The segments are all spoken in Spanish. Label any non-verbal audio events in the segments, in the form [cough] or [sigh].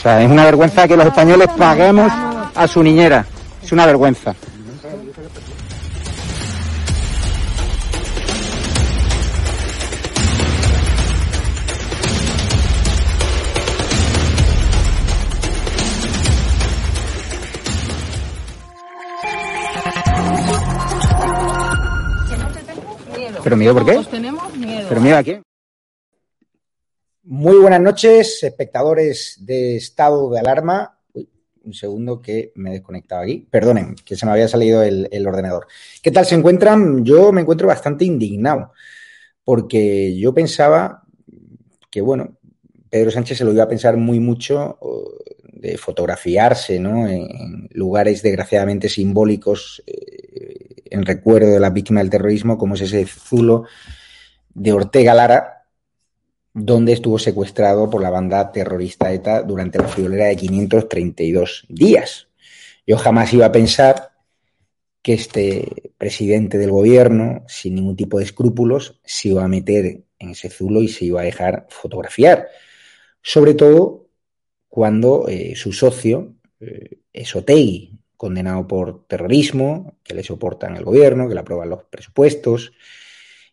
O sea, es una vergüenza que los españoles paguemos a su niñera. Es una vergüenza. ¿Pero miedo por qué? tenemos miedo. ¿Pero miedo a quién? Muy buenas noches, espectadores de estado de alarma. un segundo que me he desconectado aquí. Perdonen, que se me había salido el, ordenador. ¿Qué tal se encuentran? Yo me encuentro bastante indignado porque yo pensaba que, bueno, Pedro Sánchez se lo iba a pensar muy mucho de fotografiarse ¿no? en lugares desgraciadamente simbólicos eh, en recuerdo de la víctima del terrorismo, como es ese zulo de Ortega Lara, donde estuvo secuestrado por la banda terrorista ETA durante la friolera de 532 días. Yo jamás iba a pensar que este presidente del gobierno, sin ningún tipo de escrúpulos, se iba a meter en ese zulo y se iba a dejar fotografiar. Sobre todo cuando eh, su socio, eh, Esotegui, condenado por terrorismo, que le soportan el gobierno, que le aprueban los presupuestos,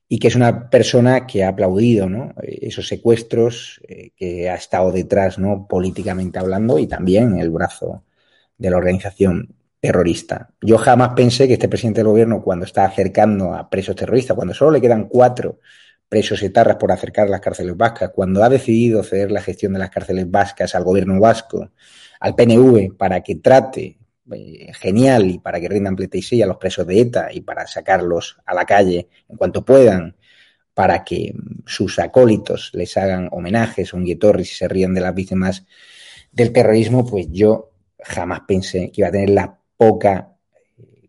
y que es una persona que ha aplaudido esos secuestros, eh, que ha estado detrás ¿no? políticamente hablando y también el brazo de la organización terrorista. Yo jamás pensé que este presidente del gobierno, cuando está acercando a presos terroristas, cuando solo le quedan cuatro presos etarras por acercar a las cárceles vascas, cuando ha decidido ceder la gestión de las cárceles vascas al gobierno vasco, al PNV, para que trate eh, genial y para que rindan pleitesía a los presos de ETA y para sacarlos a la calle en cuanto puedan, para que sus acólitos les hagan homenajes, un guetorris y se rían de las víctimas del terrorismo, pues yo jamás pensé que iba a tener la poca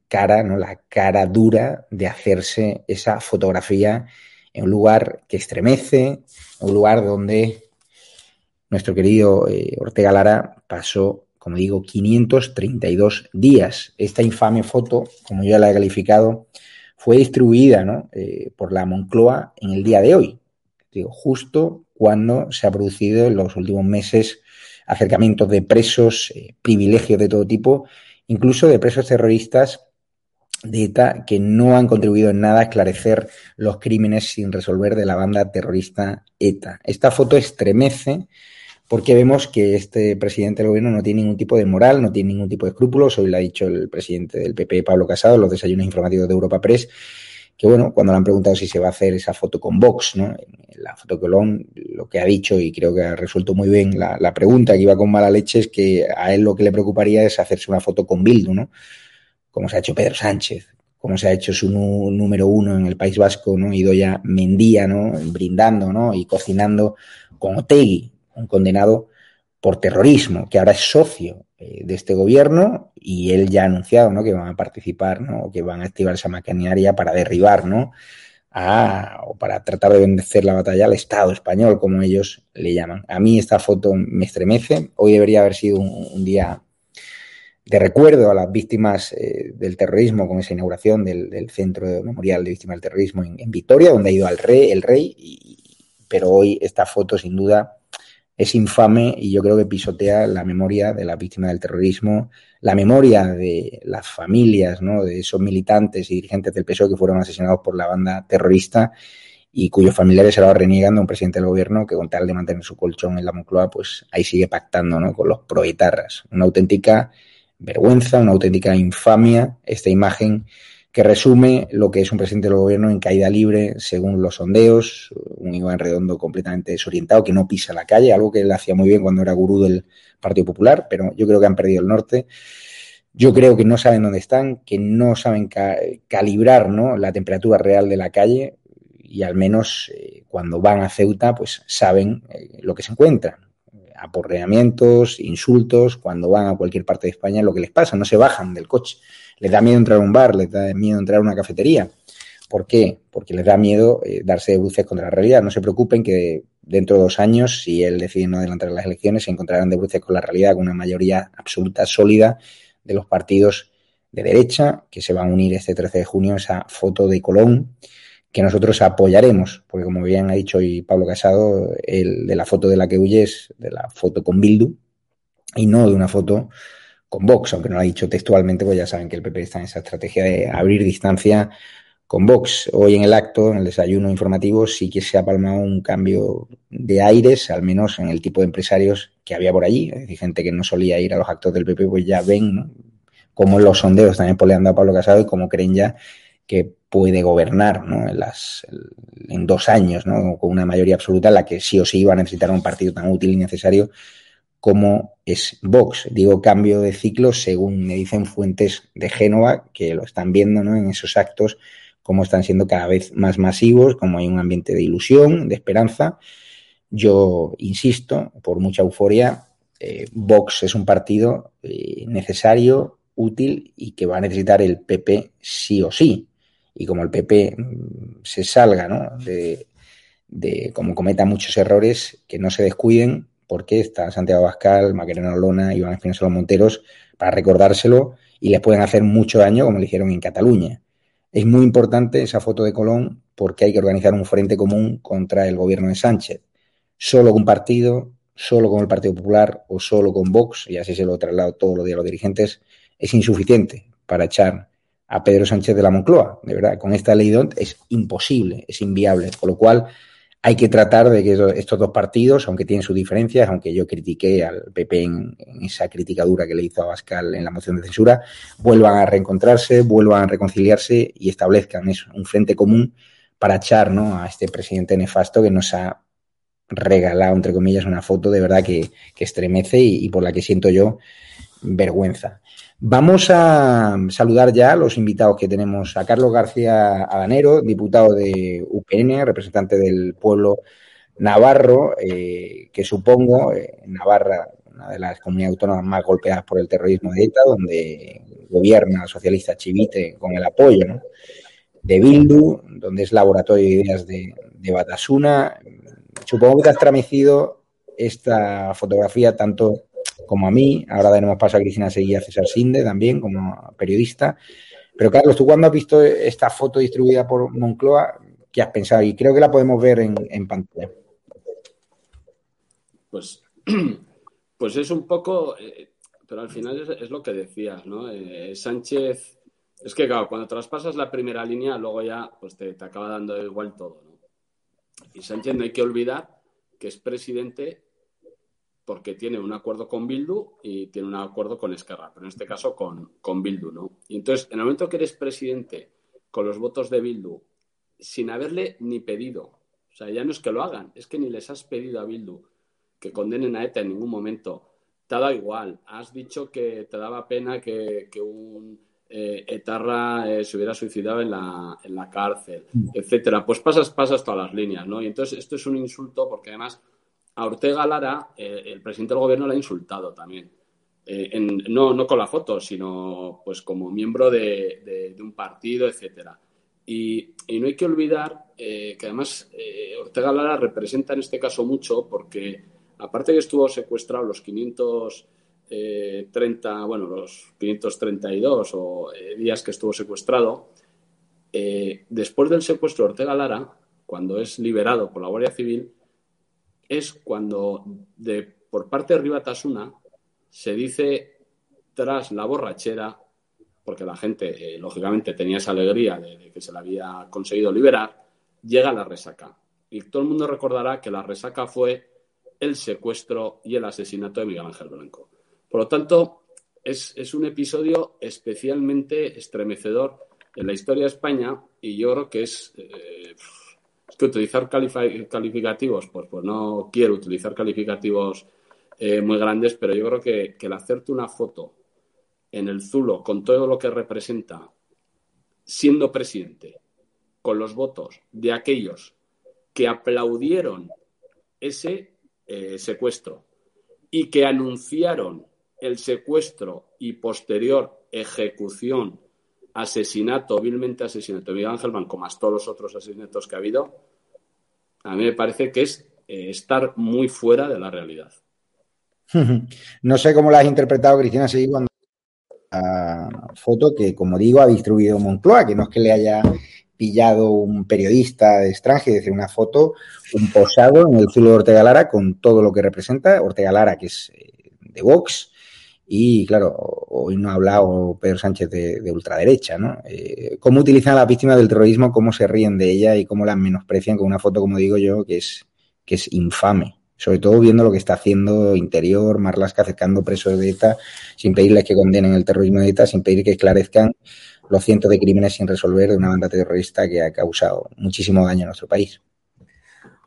cara, ¿no? la cara dura de hacerse esa fotografía en un lugar que estremece, en un lugar donde nuestro querido eh, Ortega Lara pasó como digo, 532 días. Esta infame foto, como ya la he calificado, fue distribuida eh, por la Moncloa en el día de hoy, digo, justo cuando se ha producido en los últimos meses acercamientos de presos, eh, privilegios de todo tipo, incluso de presos terroristas de ETA que no han contribuido en nada a esclarecer los crímenes sin resolver de la banda terrorista ETA. Esta foto estremece porque vemos que este presidente del gobierno no tiene ningún tipo de moral, no tiene ningún tipo de escrúpulos. Hoy lo ha dicho el presidente del PP, Pablo Casado, en los desayunos informativos de Europa Press, que bueno, cuando le han preguntado si se va a hacer esa foto con Vox, ¿no? La foto Colón, lo que ha dicho, y creo que ha resuelto muy bien la, pregunta, que iba con mala leche, es que a él lo que le preocuparía es hacerse una foto con Bildu, ¿no? Como se ha hecho Pedro Sánchez, como se ha hecho su número uno en el País Vasco, ¿no? ya Mendía, ¿no? Brindando, ¿no? Y cocinando con Otegui, un condenado por terrorismo, que ahora es socio eh, de este gobierno y él ya ha anunciado ¿no? que van a participar, ¿no? que van a activar esa maquinaria para derribar, ¿no? O para tratar de vencer la batalla al Estado español, como ellos le llaman. A mí esta foto me estremece. Hoy debería haber sido un, día de recuerdo a las víctimas eh, del terrorismo con esa inauguración del, Centro Memorial de Víctimas del Terrorismo en, en, Vitoria, donde ha ido al rey, el rey, pero hoy esta foto sin duda es infame y yo creo que pisotea la memoria de las víctimas del terrorismo, la memoria de las familias, ¿no? de esos militantes y dirigentes del PSOE que fueron asesinados por la banda terrorista y cuyos familiares se lo reniegan de un presidente del gobierno que con tal de mantener su colchón en la Moncloa, pues ahí sigue pactando ¿no? con los proetarras. Una auténtica vergüenza, una auténtica infamia esta imagen que resume lo que es un presidente del gobierno en caída libre, según los sondeos, un Iván Redondo completamente desorientado, que no pisa la calle, algo que él hacía muy bien cuando era gurú del Partido Popular, pero yo creo que han perdido el norte. Yo creo que no saben dónde están, que no saben calibrar ¿no? la temperatura real de la calle y al menos eh, cuando van a Ceuta, pues saben eh, lo que se encuentran. Aporreamientos, insultos, cuando van a cualquier parte de España, lo que les pasa, no se bajan del coche les da miedo entrar a un bar, les da miedo entrar a una cafetería. ¿Por qué? Porque les da miedo eh, darse de bruces contra la realidad. No se preocupen que dentro de dos años, si él decide no adelantar las elecciones, se encontrarán de bruces con la realidad, con una mayoría absoluta, sólida de los partidos de derecha que se van a unir este 13 de junio esa foto de Colón que nosotros apoyaremos, porque como bien ha dicho hoy Pablo Casado, el de la foto de la que huye es de la foto con Bildu y no de una foto con Vox, aunque no lo ha dicho textualmente, pues ya saben que el PP está en esa estrategia de abrir distancia con Vox. Hoy en el acto, en el desayuno informativo, sí que se ha palmado un cambio de aires, al menos en el tipo de empresarios que había por allí. Es decir, gente que no solía ir a los actos del PP, pues ya ven cómo los sondeos también poleando a Pablo Casado y cómo creen ya que puede gobernar ¿no? en, las, en dos años, ¿no? con una mayoría absoluta en la que sí o sí iba a necesitar un partido tan útil y necesario como es Vox. Digo cambio de ciclo según me dicen fuentes de Génova que lo están viendo ¿no? en esos actos, como están siendo cada vez más masivos, como hay un ambiente de ilusión, de esperanza. Yo insisto, por mucha euforia, eh, Vox es un partido eh, necesario, útil y que va a necesitar el PP sí o sí. Y como el PP mm, se salga ¿no? de, de, como cometa muchos errores, que no se descuiden, porque está Santiago Bascal, Macarena Lona, Iván Espinosa Monteros, para recordárselo y les pueden hacer mucho daño como le hicieron en Cataluña. Es muy importante esa foto de Colón porque hay que organizar un frente común contra el gobierno de Sánchez. Solo con un partido, solo con el Partido Popular o solo con Vox, y así se lo traslado todos los días a los dirigentes, es insuficiente para echar a Pedro Sánchez de la Moncloa. De verdad, con esta ley DONT es imposible, es inviable. Con lo cual, hay que tratar de que estos dos partidos, aunque tienen sus diferencias, aunque yo critiqué al PP en, esa crítica dura que le hizo a Bascal en la moción de censura, vuelvan a reencontrarse, vuelvan a reconciliarse y establezcan un frente común para echar ¿no? a este presidente nefasto que nos ha regalado, entre comillas, una foto de verdad que, estremece y por la que siento yo vergüenza. Vamos a saludar ya a los invitados que tenemos. A Carlos García Adanero, diputado de UPN, representante del pueblo navarro, eh, que supongo, eh, Navarra, una de las comunidades autónomas más golpeadas por el terrorismo de ETA, donde gobierna socialista Chivite con el apoyo de Bildu, donde es laboratorio de ideas de, de Batasuna. Supongo que te has tramecido esta fotografía tanto como a mí. Ahora daremos paso a Cristina Seguía, a César Sinde también como periodista. Pero Carlos, tú cuando has visto esta foto distribuida por Moncloa, ¿qué has pensado? Y creo que la podemos ver en, pantalla. Pues, [clears throat] pues es un poco, eh, pero al final es, lo que decías, ¿no? Eh, Sánchez Es que, claro, cuando traspasas la primera línea, luego ya pues te, te acaba dando igual todo, ¿no? Y Sánchez no hay que olvidar que es presidente porque tiene un acuerdo con Bildu y tiene un acuerdo con Esquerra, pero en este caso con, con Bildu, ¿no? Y entonces, en el momento que eres presidente con los votos de Bildu, sin haberle ni pedido, o sea, ya no es que lo hagan, es que ni les has pedido a Bildu que condenen a ETA en ningún momento, te ha dado igual, has dicho que te daba pena que, un eh, etarra eh, se hubiera suicidado en la, en la cárcel, mm. etcétera, pues pasas, pasas todas las líneas, ¿no? Y entonces esto es un insulto porque además a Ortega Lara, eh, el presidente del gobierno le ha insultado también. Eh, no, no con la foto, sino pues como miembro de, un partido, etcétera. Y, no hay que olvidar eh, que además Ortega Lara representa en este caso mucho porque aparte que estuvo secuestrado los 530, bueno, los 532 o días que estuvo secuestrado, después del secuestro de Ortega Lara, cuando es liberado por la Guardia Civil, es cuando de, por parte de Ribatasuna se dice tras la borrachera, porque la gente eh, lógicamente tenía esa alegría de, que se la había conseguido liberar, llega la resaca. Y todo el mundo recordará que la resaca fue el secuestro y el asesinato de Miguel Ángel Blanco. Por lo tanto, es, un episodio especialmente estremecedor en la historia de España y yo creo que es eh, que utilizar calificativos, pues, pues no quiero utilizar calificativos eh, muy grandes, pero yo creo que, el hacerte una foto en el Zulo con todo lo que representa, siendo presidente, con los votos de aquellos que aplaudieron ese eh, secuestro y que anunciaron el secuestro y posterior ejecución, asesinato, vilmente asesinato de Miguel Ángel Banco, más todos los otros asesinatos que ha habido, a mí me parece que es eh, estar muy fuera de la realidad. [laughs] No sé cómo la has interpretado, Cristina, seguí cuando la foto que, como digo, ha distribuido Moncloa, que no es que le haya pillado un periodista de extranjero, es decir, una foto, un posado en el zulo de Ortega Lara con todo lo que representa. Ortega Lara, que es eh, de Vox, y claro, hoy no ha hablado Pedro Sánchez de, ultraderecha, ¿no? Eh, cómo utilizan a las víctimas del terrorismo, cómo se ríen de ella y cómo las menosprecian con una foto, como digo yo, que es, que es infame. Sobre todo viendo lo que está haciendo Interior, Marlaska acercando presos de ETA, sin pedirles que condenen el terrorismo de ETA, sin pedir que esclarezcan los cientos de crímenes sin resolver de una banda terrorista que ha causado muchísimo daño a nuestro país.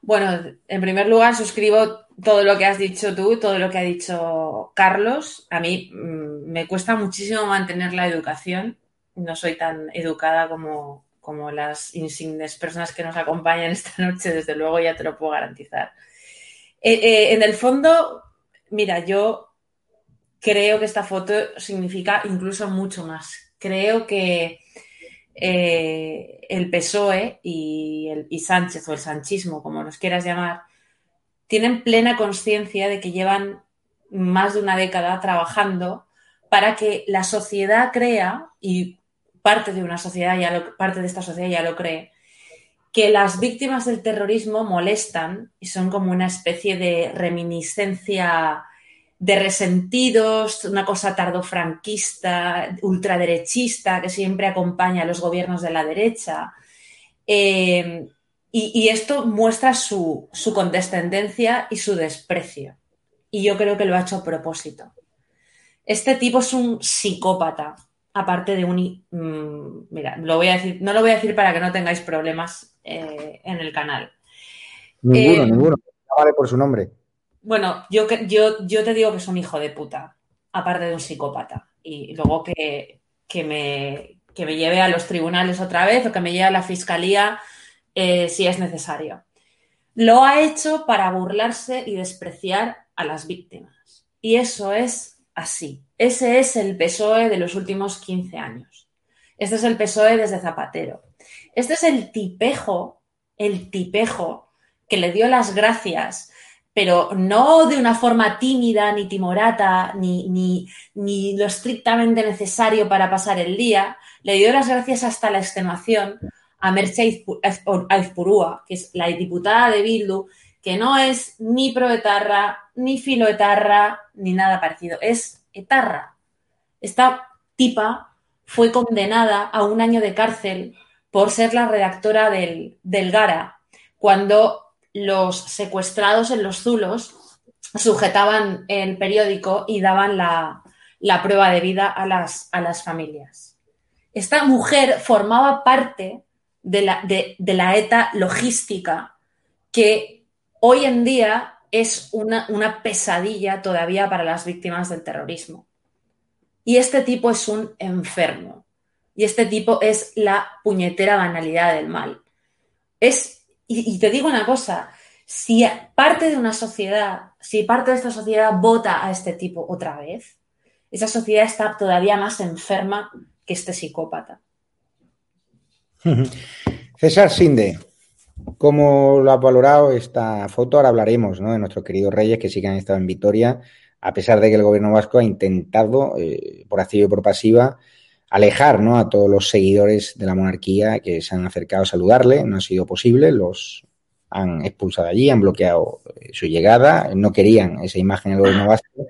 Bueno, en primer lugar, suscribo todo lo que has dicho tú, todo lo que ha dicho Carlos. A mí mm, me cuesta muchísimo mantener la educación. No soy tan educada como, como las insignes personas que nos acompañan esta noche, desde luego ya te lo puedo garantizar. Eh, eh, en el fondo, mira, yo creo que esta foto significa incluso mucho más. Creo que eh, el PSOE y, el, y Sánchez o el sanchismo, como nos quieras llamar, tienen plena conciencia de que llevan más de una década trabajando para que la sociedad crea, y parte de una sociedad ya lo, parte de esta sociedad ya lo cree, que las víctimas del terrorismo molestan y son como una especie de reminiscencia de resentidos, una cosa tardofranquista, ultraderechista que siempre acompaña a los gobiernos de la derecha. Eh, y, esto muestra su, condescendencia y su desprecio. Y yo creo que lo ha hecho a propósito. Este tipo es un psicópata, aparte de un... Mm, mira, lo voy a decir, no lo voy a decir para que no tengáis problemas eh, en el canal. Ninguno, eh, ninguno. vale por su nombre. Bueno, yo, yo, yo te digo que es un hijo de puta, aparte de un psicópata. Y luego que, me, que me lleve a los tribunales otra vez o que me lleve a la fiscalía eh, si es necesario. Lo ha hecho para burlarse y despreciar a las víctimas. Y eso es así. Ese es el PSOE de los últimos 15 años. Este es el PSOE desde Zapatero. Este es el tipejo, el tipejo que le dio las gracias, pero no de una forma tímida, ni timorata, ni, ni, ni lo estrictamente necesario para pasar el día. Le dio las gracias hasta la extenuación a Mercedes Aizpurúa, que es la diputada de Bildu, que no es ni proetarra, ni filoetarra, ni nada parecido, es etarra. Esta tipa fue condenada a un año de cárcel por ser la redactora del, del Gara, cuando los secuestrados en los Zulos sujetaban el periódico y daban la, prueba de vida a las, a las, familias. Esta mujer formaba parte de la, de, la ETA logística que hoy en día es una, una pesadilla todavía para las víctimas del terrorismo. Y este tipo es un enfermo. Y este tipo es la puñetera banalidad del mal. Es, y, te digo una cosa, si parte de una sociedad, si parte de esta sociedad vota a este tipo otra vez, esa sociedad está todavía más enferma que este psicópata. [laughs] César Sinde, ¿cómo lo ha valorado esta foto? Ahora hablaremos de nuestros queridos reyes que sí que han estado en Vitoria, a pesar de que el gobierno vasco ha intentado, eh, por activa y por pasiva, alejar ¿no? a todos los seguidores de la monarquía que se han acercado a saludarle. No ha sido posible, los han expulsado allí, han bloqueado eh, su llegada, no querían esa imagen del gobierno vasco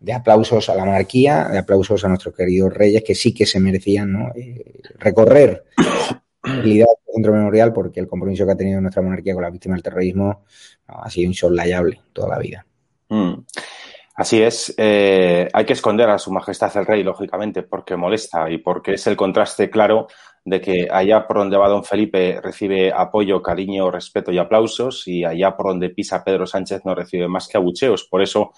de aplausos a la monarquía, de aplausos a nuestros queridos reyes que sí que se merecían ¿no? eh, recorrer el centro memorial porque el compromiso que ha tenido nuestra monarquía con la víctima del terrorismo ha sido insoslayable toda la vida. Mm. Así es, eh, hay que esconder a Su Majestad el Rey, lógicamente, porque molesta y porque es el contraste claro de que allá por donde va don Felipe recibe apoyo, cariño, respeto y aplausos y allá por donde pisa Pedro Sánchez no recibe más que abucheos. Por eso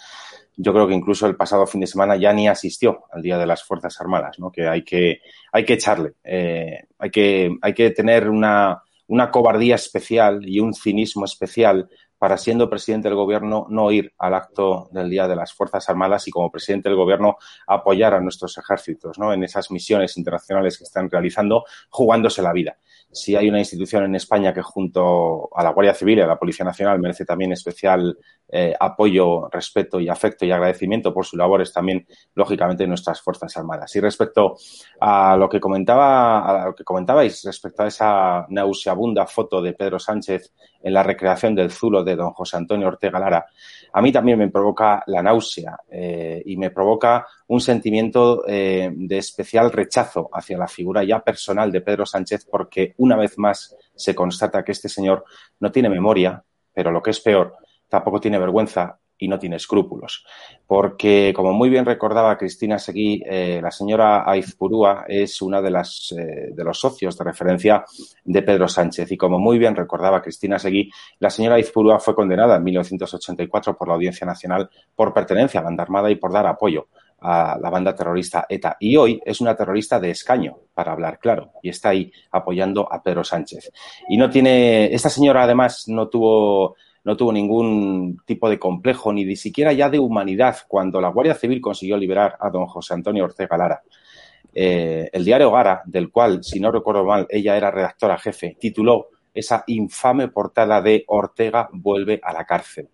yo creo que incluso el pasado fin de semana ya ni asistió al Día de las Fuerzas Armadas, ¿no? que hay que, hay que echarle, eh, hay, que, hay que tener una, una cobardía especial y un cinismo especial para, siendo presidente del gobierno, no ir al acto del Día de las Fuerzas Armadas y, como presidente del gobierno, apoyar a nuestros ejércitos ¿no? en esas misiones internacionales que están realizando, jugándose la vida si hay una institución en España que junto a la Guardia Civil y a la Policía Nacional merece también especial eh, apoyo, respeto y afecto y agradecimiento por sus labores también, lógicamente, nuestras Fuerzas Armadas. Y respecto a lo que comentaba, a lo que comentabais respecto a esa nauseabunda foto de Pedro Sánchez en la recreación del Zulo de don José Antonio Ortega Lara, a mí también me provoca la náusea eh, y me provoca un sentimiento eh, de especial rechazo hacia la figura ya personal de Pedro Sánchez porque una vez más se constata que este señor no tiene memoria, pero lo que es peor, tampoco tiene vergüenza y no tiene escrúpulos. Porque, como muy bien recordaba Cristina Seguí, eh, la señora Aizpurúa es una de, las, eh, de los socios de referencia de Pedro Sánchez. Y como muy bien recordaba Cristina Seguí, la señora Aizpurúa fue condenada en 1984 por la Audiencia Nacional por pertenencia a la banda armada y por dar apoyo a la banda terrorista ETA. Y hoy es una terrorista de escaño, para hablar claro, y está ahí apoyando a Pedro Sánchez. Y no tiene, esta señora además no tuvo no tuvo ningún tipo de complejo, ni de siquiera ya de humanidad, cuando la Guardia Civil consiguió liberar a don José Antonio Ortega Lara. Eh, el diario Gara, del cual, si no recuerdo mal, ella era redactora jefe, tituló esa infame portada de Ortega vuelve a la cárcel.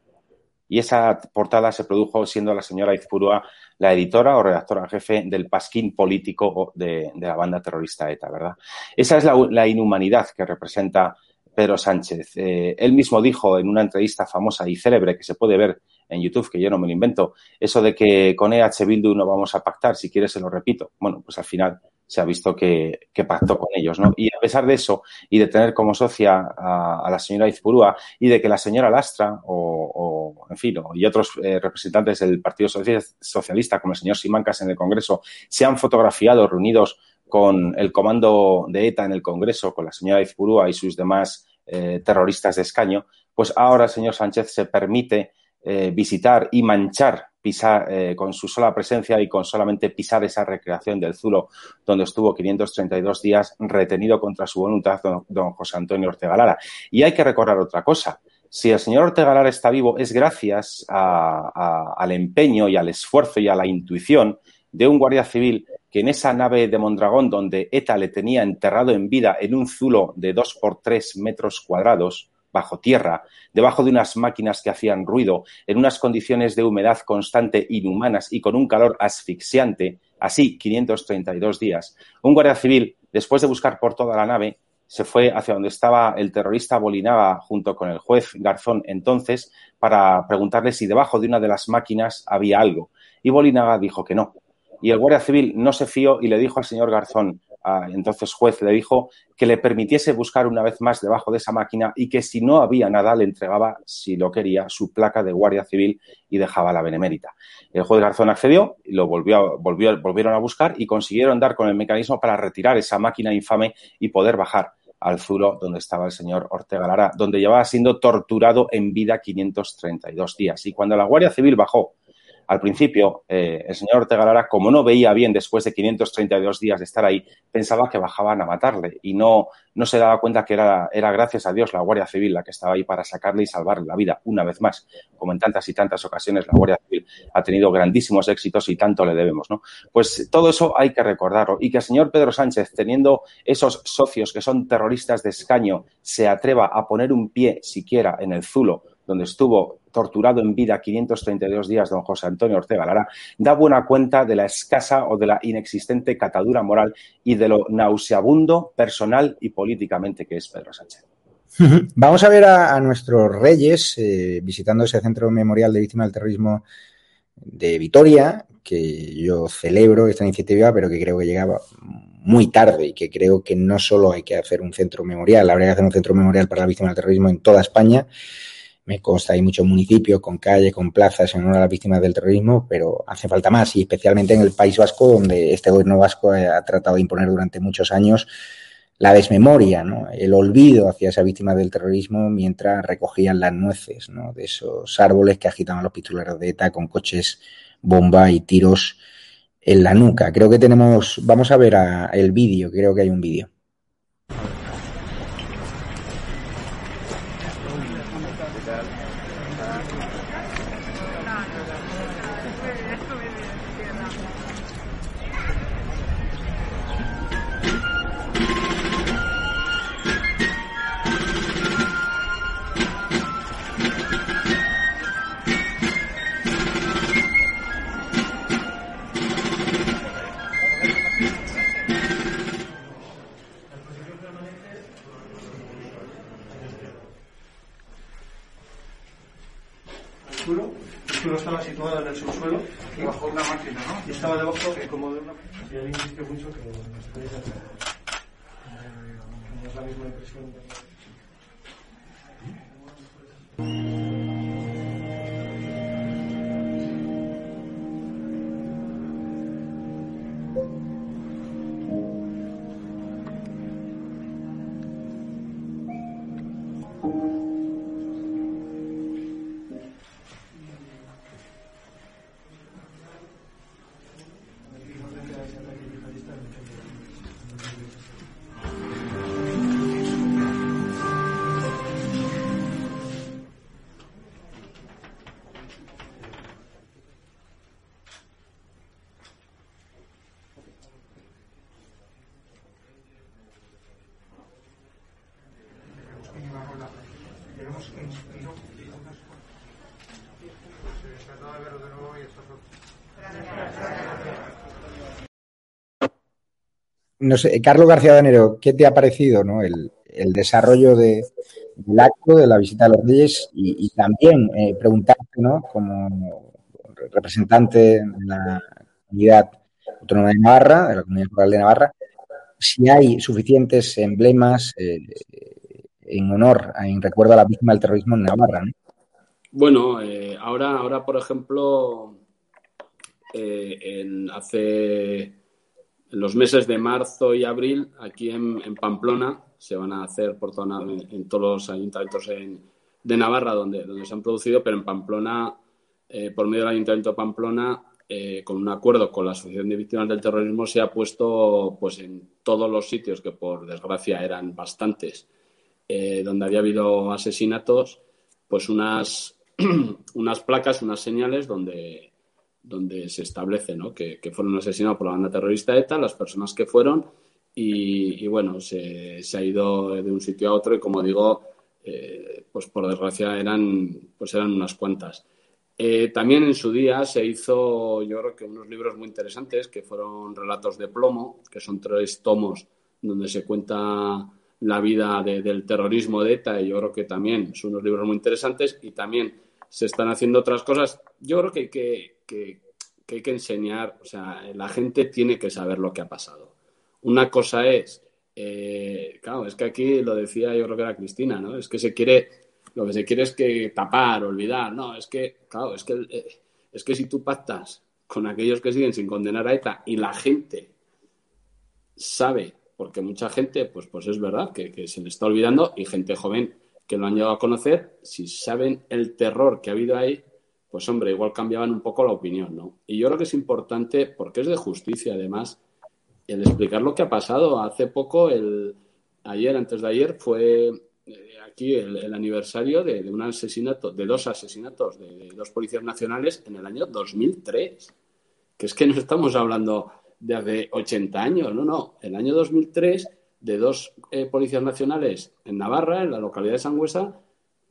Y esa portada se produjo siendo la señora Izpurúa la editora o redactora jefe del pasquín político de, la banda terrorista ETA, ¿verdad? Esa es la inhumanidad que representa Pedro Sánchez. Eh, él mismo dijo en una entrevista famosa y célebre que se puede ver en YouTube, que yo no me lo invento, eso de que con EH Bildu no vamos a pactar, si quieres se lo repito. Bueno, pues al final se ha visto que, pactó con ellos, ¿no? Y a pesar de eso, y de tener como socia a, la señora Izpurúa, y de que la señora Lastra, o, en fin, y otros eh, representantes del Partido Socialista, como el señor Simancas en el Congreso, se han fotografiado reunidos con el comando de ETA en el Congreso, con la señora Izpurúa y sus demás eh, terroristas de escaño, pues ahora señor Sánchez se permite eh, visitar y manchar, pisar eh, con su sola presencia y con solamente pisar esa recreación del Zulo, donde estuvo 532 días retenido contra su voluntad don, José Antonio Ortega Lara. Y hay que recordar otra cosa. Si el señor Ortega Lara está vivo es gracias al empeño y al esfuerzo y a la intuición de un guardia civil que en esa nave de Mondragón, donde ETA le tenía enterrado en vida en un zulo de dos por tres metros cuadrados, bajo tierra, debajo de unas máquinas que hacían ruido, en unas condiciones de humedad constante inhumanas y con un calor asfixiante, así 532 días, un guardia civil, después de buscar por toda la nave, se fue hacia donde estaba el terrorista Bolinaga junto con el juez Garzón entonces para preguntarle si debajo de una de las máquinas había algo. Y Bolinaga dijo que no, Y el Guardia Civil no se fió y le dijo al señor Garzón, entonces juez, le dijo que le permitiese buscar una vez más debajo de esa máquina y que si no había nada le entregaba, si lo quería, su placa de Guardia Civil y dejaba la benemérita. El juez Garzón accedió, lo volvió, volvió, volvieron a buscar y consiguieron dar con el mecanismo para retirar esa máquina infame y poder bajar al Zulo, donde estaba el señor Ortega Lara, donde llevaba siendo torturado en vida 532 días. Y cuando la Guardia Civil bajó al principio, eh, el señor Ortega Lara, como no veía bien después de 532 días de estar ahí, pensaba que bajaban a matarle y no, no se daba cuenta que era, era gracias a Dios la Guardia Civil la que estaba ahí para sacarle y salvarle la vida. Una vez más, como en tantas y tantas ocasiones, la Guardia Civil ha tenido grandísimos éxitos y tanto le debemos, ¿no? Pues todo eso hay que recordarlo y que el señor Pedro Sánchez, teniendo esos socios que son terroristas de escaño, se atreva a poner un pie siquiera en el Zulo donde estuvo torturado en vida 532 días don José Antonio Ortega Lara, da buena cuenta de la escasa o de la inexistente catadura moral y de lo nauseabundo personal y políticamente que es Pedro Sánchez. [laughs] Vamos a ver a, nuestros reyes eh, visitando ese centro memorial de víctimas del terrorismo de Vitoria, que yo celebro esta iniciativa, pero que creo que llegaba muy tarde y que creo que no solo hay que hacer un centro memorial, habría que hacer un centro memorial para la víctima del terrorismo en toda España, me consta, hay muchos municipios con calles, con plazas en honor a las víctimas del terrorismo, pero hace falta más y especialmente en el País Vasco, donde este gobierno vasco ha tratado de imponer durante muchos años la desmemoria, ¿no? el olvido hacia esa víctima del terrorismo mientras recogían las nueces ¿no? de esos árboles que agitaban los pistoleros de ETA con coches bomba y tiros en la nuca. Creo que tenemos, vamos a ver el vídeo, creo que hay un vídeo. No sé, Carlos García Danero, ¿qué te ha parecido el, desarrollo de, del acto, de la visita a los Reyes y, también eh, preguntarte, ¿no? como representante de la comunidad autónoma de Navarra, de la comunidad rural de Navarra, si hay suficientes emblemas eh, en honor, en recuerdo a la víctima del terrorismo en Navarra. Bueno, eh, ahora, ahora, por ejemplo, en, hace en los meses de marzo y abril, aquí en, Pamplona, se van a hacer por toda, en, todos los ayuntamientos de Navarra donde, donde se han producido, pero en Pamplona, eh, por medio del Ayuntamiento de Pamplona, eh, con un acuerdo con la Asociación de Víctimas del Terrorismo, se ha puesto pues, en todos los sitios, que por desgracia eran bastantes, eh, donde había habido asesinatos, pues unas, [clears throat] unas placas, unas señales donde donde se establece ¿no? que, fueron asesinados por la banda terrorista ETA, las personas que fueron, y, bueno, se, ha ido de un sitio a otro y como digo, eh, pues por desgracia eran, pues eran unas cuantas. Eh, también en su día se hizo, yo creo que unos libros muy interesantes que fueron Relatos de Plomo, que son tres tomos donde se cuenta la vida del terrorismo de ETA y yo creo que también son unos libros muy interesantes y también se están haciendo otras cosas. Yo creo que, que, que hay que enseñar, o sea, la gente tiene que saber lo que ha pasado. Una cosa es, eh, claro, es que aquí lo decía yo creo que era Cristina, ¿no? Es que se quiere, lo que se quiere es que tapar, olvidar, no, es que, claro, es que, eh, es que si tú pactas con aquellos que siguen sin condenar a ETA y la gente sabe, porque mucha gente, pues, pues es verdad que, que se le está olvidando y gente joven que lo han llegado a conocer, si saben el terror que ha habido ahí, pues hombre, igual cambiaban un poco la opinión, ¿no? Y yo creo que es importante, porque es de justicia además, el explicar lo que ha pasado. Hace poco, el, ayer, antes de ayer, fue eh, aquí el, aniversario de, un asesinato, de dos asesinatos de, dos policías nacionales en el año 2003. Que es que no estamos hablando de hace 80 años, no, no. El año 2003 de dos eh, policías nacionales en Navarra, en la localidad de Sangüesa,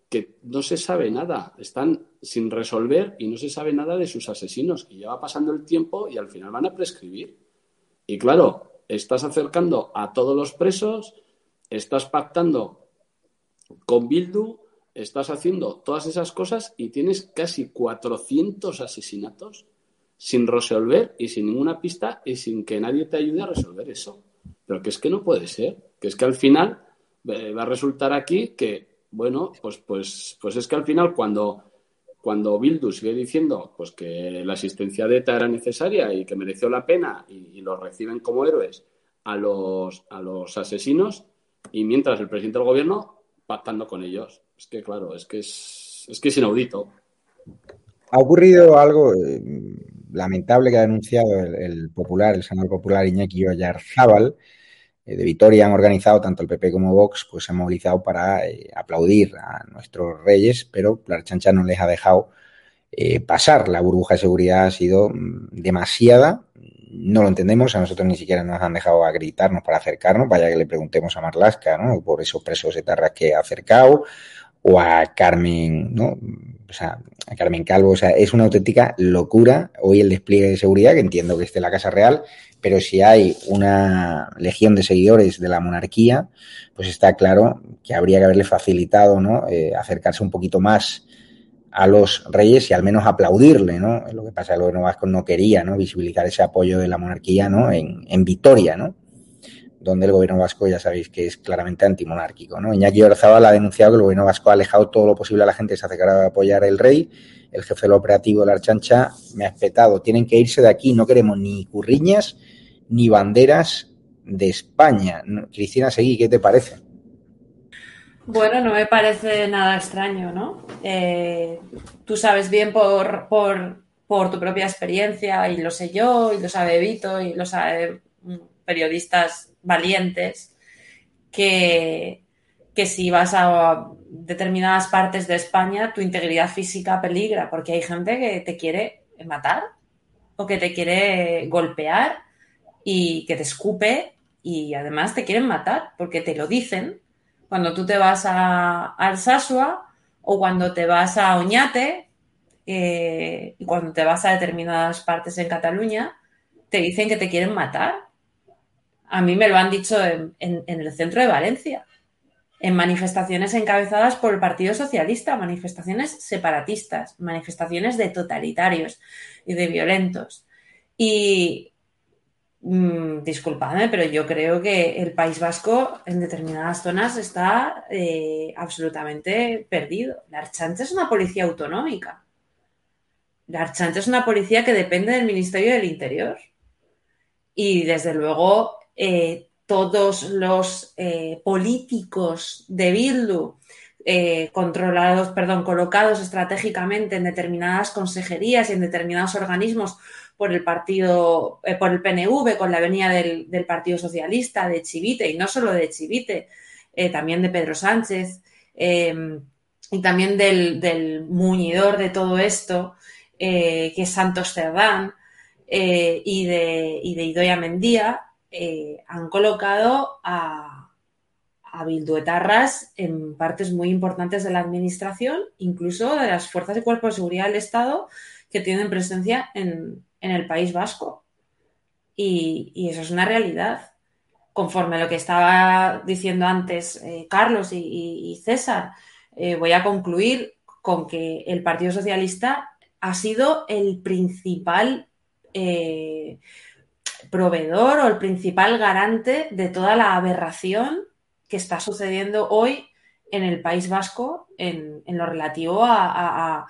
que no se sabe nada, están sin resolver y no se sabe nada de sus asesinos. Y ya va pasando el tiempo y al final van a prescribir. Y claro, estás acercando a todos los presos, estás pactando con Bildu, estás haciendo todas esas cosas y tienes casi 400 asesinatos sin resolver y sin ninguna pista y sin que nadie te ayude a resolver eso. Pero que es que no puede ser, que es que al final eh, va a resultar aquí que, bueno, pues, pues, pues es que al final cuando cuando Bildu sigue diciendo pues que la asistencia de ETA era necesaria y que mereció la pena y, los reciben como héroes a los, a los asesinos y mientras el presidente del gobierno pactando con ellos. Es que claro, es que es, es que es inaudito. Ha ocurrido algo eh, lamentable que ha denunciado el, popular, el senador popular Iñaki Oyarzábal, eh, de Vitoria han organizado, tanto el PP como Vox, pues se han movilizado para eh, aplaudir a nuestros reyes, pero la chancha no les ha dejado eh, pasar. La burbuja de seguridad ha sido mm, demasiada, no lo entendemos, a nosotros ni siquiera nos han dejado gritarnos para acercarnos, vaya que le preguntemos a Marlasca, ¿no? Por esos presos etarras que ha acercado, o a Carmen, ¿no? O sea, Carmen Calvo, o sea, es una auténtica locura hoy el despliegue de seguridad, que entiendo que esté la Casa Real, pero si hay una legión de seguidores de la monarquía, pues está claro que habría que haberle facilitado, ¿no? Eh, acercarse un poquito más a los reyes y al menos aplaudirle, ¿no? Lo que pasa es que el gobierno vasco no quería, ¿no? Visibilizar ese apoyo de la monarquía, ¿no? En, en Vitoria, ¿no? Donde el gobierno vasco ya sabéis que es claramente antimonárquico. ¿no? Iñaki Orzabal ha denunciado que el gobierno vasco ha alejado todo lo posible a la gente de se acercar a apoyar al rey. El jefe del operativo de la Archancha me ha espetado. Tienen que irse de aquí, no queremos ni curriñas ni banderas de España. Cristina Seguí, ¿qué te parece? Bueno, no me parece nada extraño, ¿no? Eh, tú sabes bien por, por, por, tu propia experiencia, y lo sé yo, y lo sabe Vito, y lo sabe periodistas valientes, que, que si vas a determinadas partes de España, tu integridad física peligra, porque hay gente que te quiere matar o que te quiere golpear y que te escupe y además te quieren matar porque te lo dicen. Cuando tú te vas a Alsasua o cuando te vas a Oñate eh, y cuando te vas a determinadas partes en Cataluña, te dicen que te quieren matar a mí me lo han dicho en, el centro de Valencia, en manifestaciones encabezadas por el Partido Socialista, manifestaciones separatistas, manifestaciones de totalitarios y de violentos. Y mm, disculpadme, pero yo creo que el País Vasco en determinadas zonas está eh, absolutamente perdido. La Archancha es una policía autonómica. La Archancha es una policía que depende del Ministerio del Interior. Y desde luego eh, todos los eh, políticos de Bildu eh, controlados, perdón, colocados estratégicamente en determinadas consejerías y en determinados organismos por el partido, por el PNV, con la venida del, Partido Socialista, de Chivite, y no solo de Chivite, también de Pedro Sánchez, em, y también del, muñidor de todo esto, que es Santos Cerdán, y de Idoia Mendía, eh, han colocado a, bilduetarras en partes muy importantes de la administración, incluso de las fuerzas y cuerpos de seguridad del Estado que tienen presencia en, el País Vasco. Y, eso es una realidad. Conforme a lo que estaba diciendo antes eh, Carlos y, César, eh, voy a concluir con que el Partido Socialista ha sido el principal proveedor o el principal garante de toda la aberración que está sucediendo hoy en el País Vasco en, lo relativo a,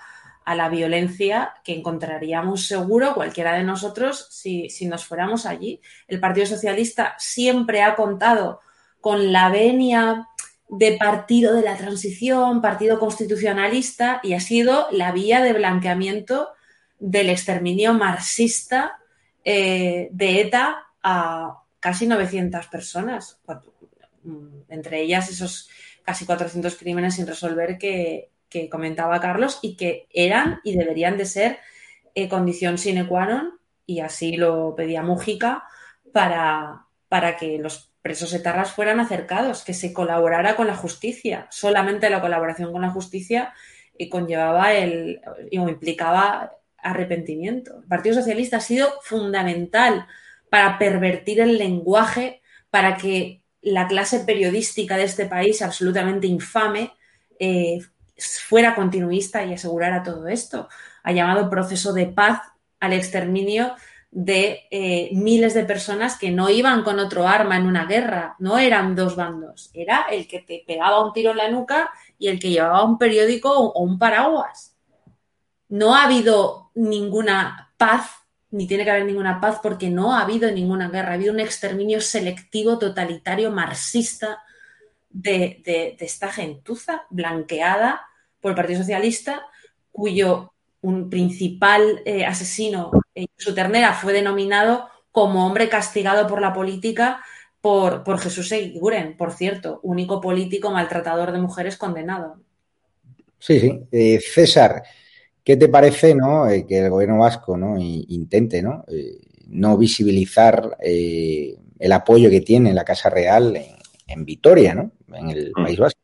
la violencia que encontraríamos seguro cualquiera de nosotros si, nos fuéramos allí. El Partido Socialista siempre ha contado con la venia de partido de la transición, partido constitucionalista, y ha sido la vía de blanqueamiento del exterminio marxista eh, de ETA a casi 900 personas, mm, entre ellas esos casi 400 crímenes sin resolver que, comentaba Carlos y que eran y deberían de ser eh, condición sine qua non, y así lo pedía Mújica, para, para que los presos etarras fueran acercados, que se colaborara con la justicia. Solamente la colaboración con la justicia y eh, conllevaba el, o implicaba arrepentimiento. El Partido Socialista ha sido fundamental para pervertir el lenguaje, para que la clase periodística de este país, absolutamente infame, eh, fuera continuista y asegurara todo esto. Ha llamado proceso de paz al exterminio de eh, miles de personas que no iban con otro arma en una guerra, no eran dos bandos, era el que te pegaba un tiro en la nuca y el que llevaba un periódico o un paraguas no ha habido ninguna paz, ni tiene que haber ninguna paz porque no ha habido ninguna guerra, ha habido un exterminio selectivo, totalitario, marxista de, esta gentuza blanqueada por el Partido Socialista, cuyo un principal eh, asesino, eh, su ternera, fue denominado como hombre castigado por la política por, Jesús Eguiguren, por cierto, único político maltratador de mujeres condenado. Sí, sí. Eh, César, ¿Qué te parece ¿no? Eh, que el gobierno vasco ¿no? intente ¿no? Eh, no visibilizar eh, el apoyo que tiene la Casa Real en, Vitoria, ¿no? en el mm. País Vasco?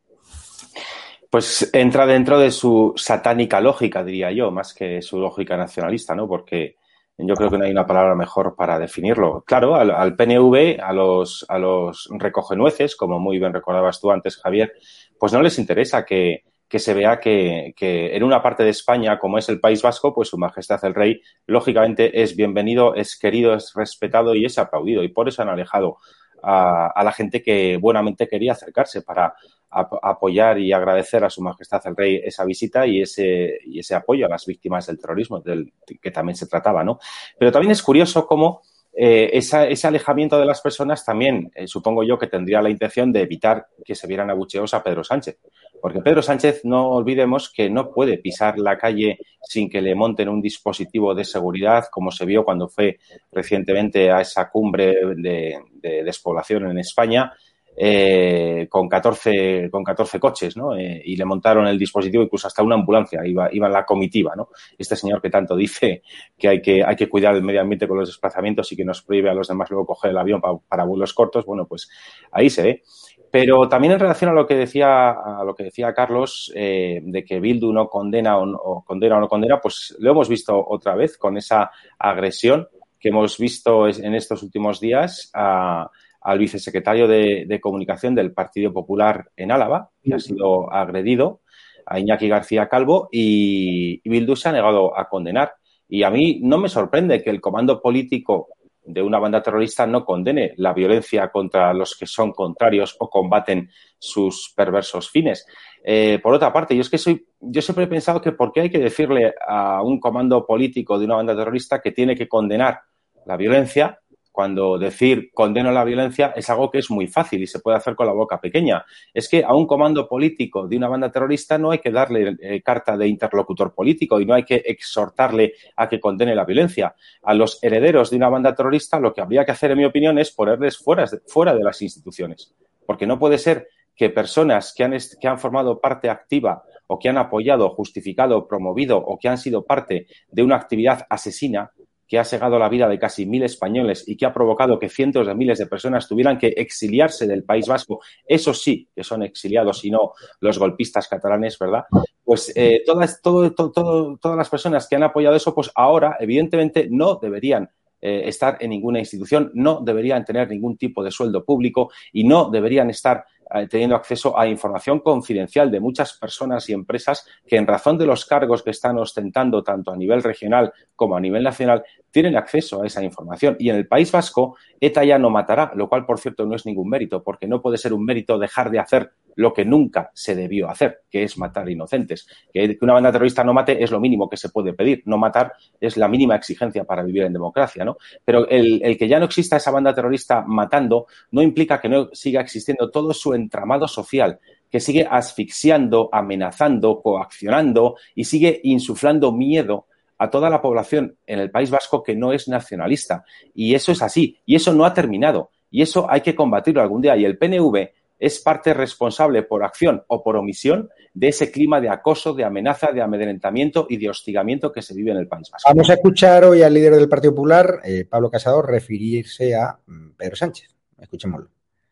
Pues entra dentro de su satánica lógica, diría yo, más que su lógica nacionalista, ¿no? Porque yo creo que no hay una palabra mejor para definirlo. Claro, al, PNV, a los, a los recogenueces, como muy bien recordabas tú antes, Javier, pues no les interesa que, que se vea que, en una parte de España, como es el País Vasco, pues Su Majestad el Rey, lógicamente, es bienvenido, es querido, es respetado y es aplaudido. Y por eso han alejado a, la gente que buenamente quería acercarse para apoyar y agradecer a Su Majestad el Rey esa visita y ese, y ese apoyo a las víctimas del terrorismo, del que también se trataba, ¿no? Pero también es curioso cómo eh, ese alejamiento de las personas también, eh, supongo yo, que tendría la intención de evitar que se vieran abucheos a Pedro Sánchez. Porque Pedro Sánchez, no olvidemos que no puede pisar la calle sin que le monten un dispositivo de seguridad, como se vio cuando fue recientemente a esa cumbre de despoblación en España, eh, con, 14, con 14 coches, ¿no? Eh, y le montaron el dispositivo, incluso hasta una ambulancia, iba, iba en la comitiva, ¿no? Este señor que tanto dice que hay, que hay que cuidar el medio ambiente con los desplazamientos y que nos prohíbe a los demás luego coger el avión para, vuelos cortos, bueno, pues ahí se ve. Pero también en relación a lo que decía, lo que decía Carlos, eh, de que Bildu no condena o, condena o no condena, pues lo hemos visto otra vez con esa agresión que hemos visto en estos últimos días a, al vicesecretario de, Comunicación del Partido Popular en Álava, que ha sido agredido, a Iñaki García Calvo, y, Bildu se ha negado a condenar. Y a mí no me sorprende que el comando político de una banda terrorista no condene la violencia contra los que son contrarios o combaten sus perversos fines. Eh, por otra parte, yo es que soy, yo siempre he pensado que por qué hay que decirle a un comando político de una banda terrorista que tiene que condenar la violencia cuando decir condeno la violencia es algo que es muy fácil y se puede hacer con la boca pequeña. Es que a un comando político de una banda terrorista no hay que darle eh, carta de interlocutor político y no hay que exhortarle a que condene la violencia. A los herederos de una banda terrorista lo que habría que hacer, en mi opinión, es ponerles fuera, fuera de las instituciones. Porque no puede ser que personas que han, que han formado parte activa o que han apoyado, justificado, promovido o que han sido parte de una actividad asesina que ha segado la vida de casi mil españoles y que ha provocado que cientos de miles de personas tuvieran que exiliarse del País Vasco, eso sí que son exiliados y no los golpistas catalanes, ¿verdad? Pues eh, todas, todas las personas que han apoyado eso, pues ahora evidentemente no deberían eh, estar en ninguna institución, no deberían tener ningún tipo de sueldo público y no deberían estar eh, teniendo acceso a información confidencial de muchas personas y empresas que en razón de los cargos que están ostentando tanto a nivel regional como a nivel nacional tienen acceso a esa información. Y en el País Vasco, ETA ya no matará, lo cual, por cierto, no es ningún mérito, porque no puede ser un mérito dejar de hacer lo que nunca se debió hacer, que es matar inocentes. Que una banda terrorista no mate es lo mínimo que se puede pedir. No matar es la mínima exigencia para vivir en democracia, ¿no? Pero el, el que ya no exista esa banda terrorista matando no implica que no siga existiendo todo su entramado social, que sigue asfixiando, amenazando, coaccionando y sigue insuflando miedo a toda la población en el País Vasco que no es nacionalista. Y eso es así. Y eso no ha terminado. Y eso hay que combatirlo algún día. Y el PNV es parte responsable por acción o por omisión de ese clima de acoso, de amenaza, de amedrentamiento y de hostigamiento que se vive en el País Vasco. Vamos a escuchar hoy al líder del Partido Popular, eh, Pablo Casado, referirse a mm, Pedro Sánchez. Escuchémoslo.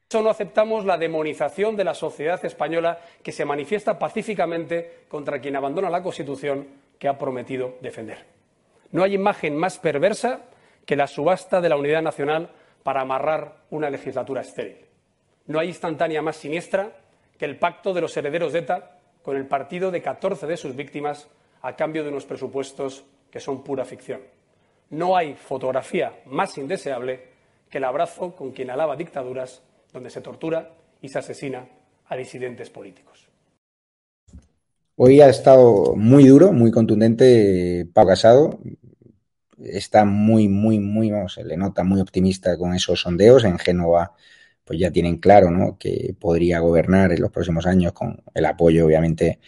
Eso no aceptamos la demonización de la sociedad española que se manifiesta pacíficamente contra quien abandona la Constitución que ha prometido defender. No hay imagen más perversa que la subasta de la unidad nacional para amarrar una legislatura estéril. No hay instantánea más siniestra que el pacto de los herederos de ETA con el partido de 14 de sus víctimas a cambio de unos presupuestos que son pura ficción. No hay fotografía más indeseable que el abrazo con quien alaba dictaduras donde se tortura y se asesina a disidentes políticos. Hoy ha estado muy duro, muy contundente Pau Casado. Está muy, muy, muy, vamos, se le nota muy optimista con esos sondeos. En Génova pues ya tienen claro ¿no? que podría gobernar en los próximos años con el apoyo, obviamente,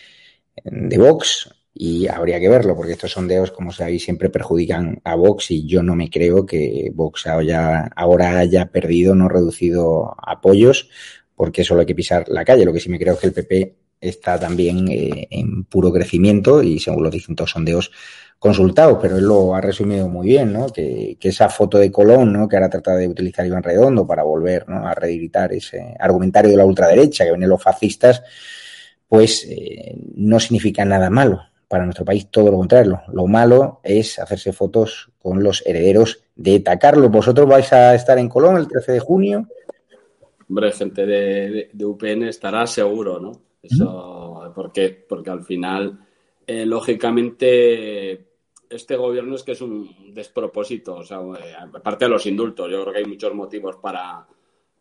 de Vox. Y habría que verlo, porque estos sondeos, como sabéis, siempre perjudican a Vox y yo no me creo que Vox ahora haya perdido, no reducido apoyos, porque solo hay que pisar la calle. Lo que sí me creo es que el PP está también eh, en puro crecimiento y según los distintos sondeos consultados, pero él lo ha resumido muy bien, ¿no? Que, esa foto de Colón, ¿no? Que ahora trata de utilizar Iván Redondo para volver. A reeditar ese argumentario de la ultraderecha que ven los fascistas, pues eh, no significa nada malo para nuestro país, todo lo contrario. Lo malo es hacerse fotos con los herederos de ETA. Carlos, ¿vosotros vais a estar en Colón el 13 de junio? Hombre, gente de UPN estará seguro, ¿no? Eso, porque, porque al final, eh, lógicamente, este gobierno es que es un despropósito. O sea, eh, aparte de los indultos, yo creo que hay muchos motivos para,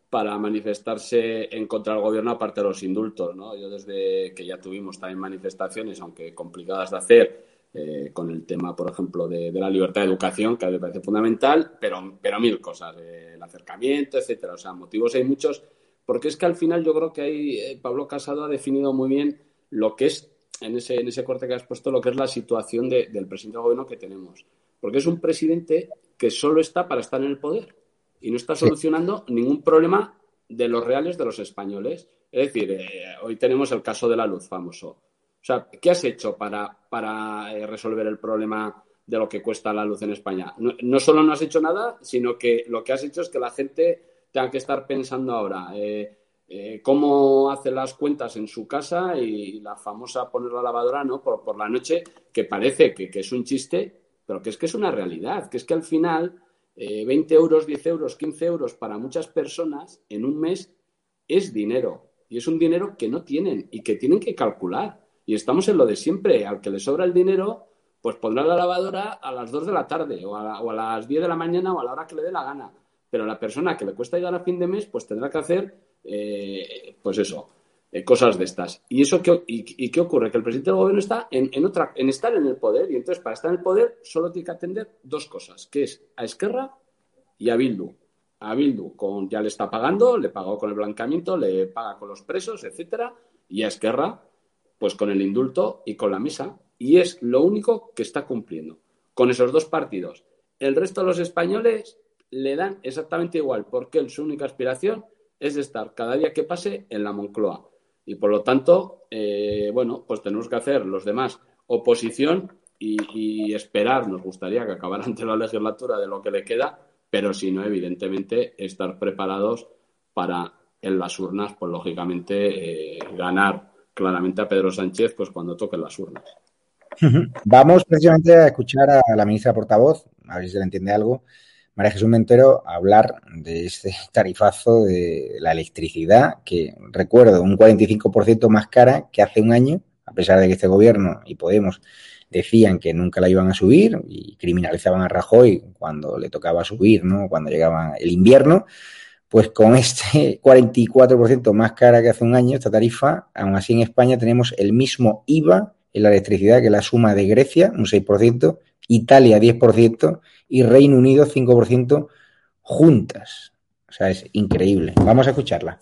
para manifestarse en contra del gobierno, aparte de los indultos. ¿no? Yo desde que ya tuvimos también manifestaciones, aunque complicadas de hacer, eh, con el tema, por ejemplo, de, la libertad de educación, que a mí me parece fundamental, pero, pero mil cosas, el acercamiento, etcétera. O sea, motivos hay muchos porque es que al final yo creo que ahí eh, Pablo Casado ha definido muy bien lo que es, en ese, en ese corte que has puesto, lo que es la situación del presidente del gobierno que tenemos. Porque es un presidente que solo está para estar en el poder y no está solucionando ningún problema de los reales de los españoles. Es decir, eh, hoy tenemos el caso de la luz famoso. O sea, ¿qué has hecho para, para eh, resolver el problema de lo que cuesta la luz en España? No, no, solo no has hecho nada, sino que lo que has hecho es que la gente tenga que estar pensando ahora eh, eh, cómo hace las cuentas en su casa y la famosa poner la lavadora ¿no? por, la noche, que parece que, es un chiste, pero que es que es una realidad, que es que al final 20 eh, euros, 10 euros, 15 euros para muchas personas en un mes es dinero. Y es un dinero que no tienen y que tienen que calcular. Y estamos en lo de siempre. Al que le sobra el dinero, pues pondrá la lavadora a las 2 de la tarde o a, o a las 10 de la mañana o a la hora que le dé la gana pero la persona que le cuesta llegar a fin de mes, pues tendrá que hacer, eh, pues eso, eh, cosas de estas. ¿Y eso qué, y, qué ocurre? Que el presidente del gobierno está en, otra, en estar en el poder, y entonces para estar en el poder solo tiene que atender dos cosas, que es a Esquerra y a Bildu. A Bildu con, ya le está pagando, le pagó con el blancamiento, le paga con los presos, etcétera, y a Esquerra, pues con el indulto y con la misa. Y es lo único que está cumpliendo con esos dos partidos. El resto de los españoles le dan exactamente igual, porque su única aspiración es estar cada día que pase en la Moncloa. Y por lo tanto, eh, bueno, pues tenemos que hacer los demás oposición y, esperar, nos gustaría que acabara ante [laughs] la legislatura de lo que le queda, pero si no, evidentemente, estar preparados para en las urnas, pues lógicamente, eh, ganar claramente a Pedro Sánchez pues cuando toquen las urnas. Vamos precisamente a escuchar a la ministra portavoz, a ver si se le entiende algo, María Jesús Mentero a hablar de este [laughs] tarifazo de la electricidad, que recuerdo, un 45% más cara que hace un año, a pesar de que este gobierno y Podemos decían que nunca la iban a subir y criminalizaban a Rajoy cuando le tocaba subir, ¿no? Cuando llegaba el invierno, pues con este [laughs] 44% más cara que hace un año, esta tarifa, aún así en España tenemos el mismo IVA en la electricidad que la suma de Grecia, un 6%, Italia 10% y Reino Unido 5% juntas. O sea, es increíble. Vamos a escucharla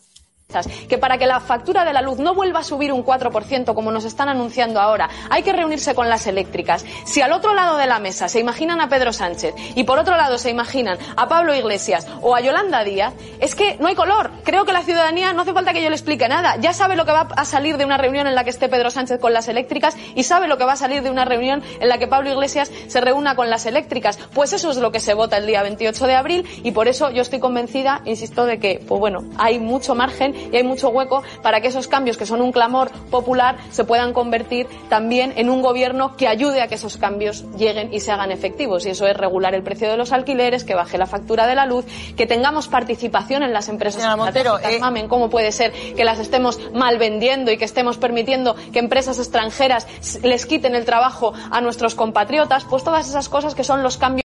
que para que la factura de la luz no vuelva a subir un 4% como nos están anunciando ahora, hay que reunirse con las eléctricas. Si al otro lado de la mesa se imaginan a Pedro Sánchez y por otro lado se imaginan a Pablo Iglesias o a Yolanda Díaz, es que no hay color. Creo que la ciudadanía no hace falta que yo le explique nada. Ya sabe lo que va a salir de una reunión en la que esté Pedro Sánchez con las eléctricas y sabe lo que va a salir de una reunión en la que Pablo Iglesias se reúna con las eléctricas. Pues eso es lo que se vota el día 28 de abril y por eso yo estoy convencida, insisto, de que, pues bueno, hay mucho margen y hay mucho hueco para que esos cambios que son un clamor popular se puedan convertir también en un gobierno que ayude a que esos cambios lleguen y se hagan efectivos. Y eso es regular el precio de los alquileres, que baje la factura de la luz, que tengamos participación en las empresas. Señora Montero, eh... mamen, ¿cómo puede ser que las estemos mal vendiendo y que estemos permitiendo que empresas extranjeras les quiten el trabajo a nuestros compatriotas? Pues todas esas cosas que son los cambios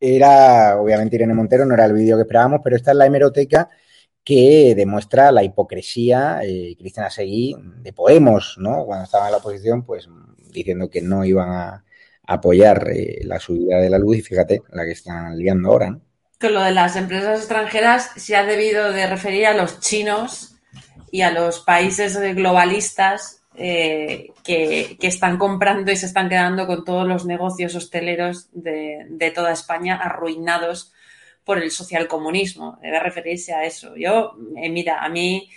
era, obviamente, Irene Montero, no era el vídeo que esperábamos, pero esta es la hemeroteca que demuestra la hipocresía, eh, Cristina Seguí, de Podemos, ¿no? Cuando estaba en la oposición, pues diciendo que no iban a apoyar eh, la subida de la luz y fíjate la que están liando ahora, ¿no? Que lo de las empresas extranjeras se ha debido de referir a los chinos y a los países globalistas eh, que, que, están comprando y se están quedando con todos los negocios hosteleros de, de toda España arruinados por el socialcomunismo, debe referirse a eso. Yo, eh, mira, a mí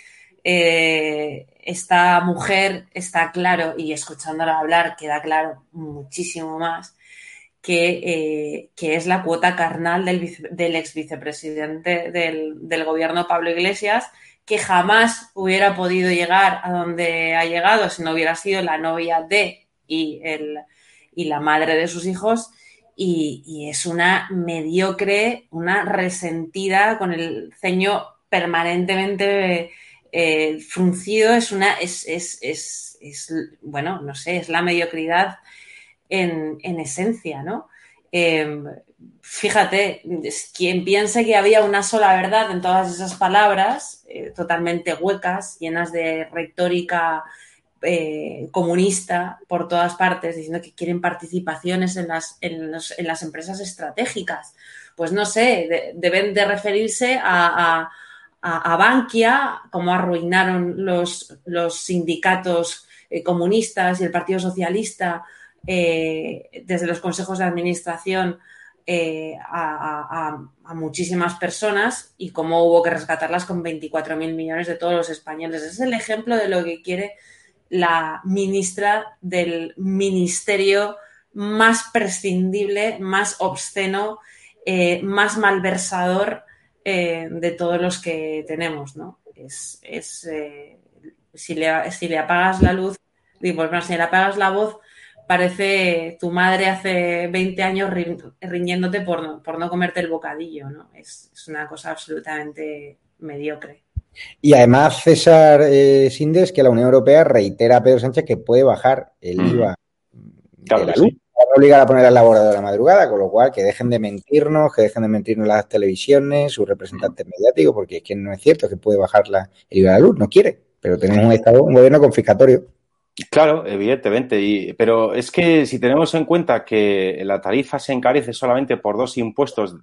eh, esta mujer está claro, y escuchándola hablar queda claro muchísimo más, que, eh, que es la cuota carnal del, ex vicepresidente del, del gobierno Pablo Iglesias, que jamás hubiera podido llegar a donde ha llegado si no hubiera sido la novia de y, el, y la madre de sus hijos y, es una mediocre, una resentida con el ceño permanentemente eh, fruncido, es una, es, es, es, es, bueno, no sé, es la mediocridad en, en esencia, ¿no? Eh, fíjate, quien piense que había una sola verdad en todas esas palabras, eh, totalmente huecas, llenas de retórica eh, comunista por todas partes diciendo que quieren participaciones en las, en, las empresas estratégicas. Pues no sé, de, deben de referirse a, a, a, Bankia, cómo arruinaron los, los sindicatos eh, comunistas y el Partido Socialista eh, desde los consejos de administración a, a, muchísimas personas y cómo hubo que rescatarlas con 24.000 millones de todos los españoles. Es el ejemplo de lo que quiere la ministra del ministerio más prescindible, más obsceno, eh, más malversador eh, de todos los que tenemos, ¿no? Es, es eh, si, le, si, le, apagas la luz, digo, bueno, si le apagas la voz, parece tu madre hace 20 años ri, riñéndote por no, por no comerte el bocadillo, ¿no? Es una cosa absolutamente mediocre. Y además, César eh, Sindes, que la Unión Europea reitera a Pedro Sánchez que puede bajar el IVA claro de la luz. Sí. No obligar a poner al laboratorio de la madrugada, con lo cual que dejen de mentirnos, que dejen de mentirnos las televisiones, sus representantes mediáticos, porque es que no es cierto que puede bajar la, el IVA de la luz, no quiere, pero tenemos un Estado, un gobierno confiscatorio. Claro, evidentemente, y, pero es que si tenemos en cuenta que la tarifa se encarece solamente por dos impuestos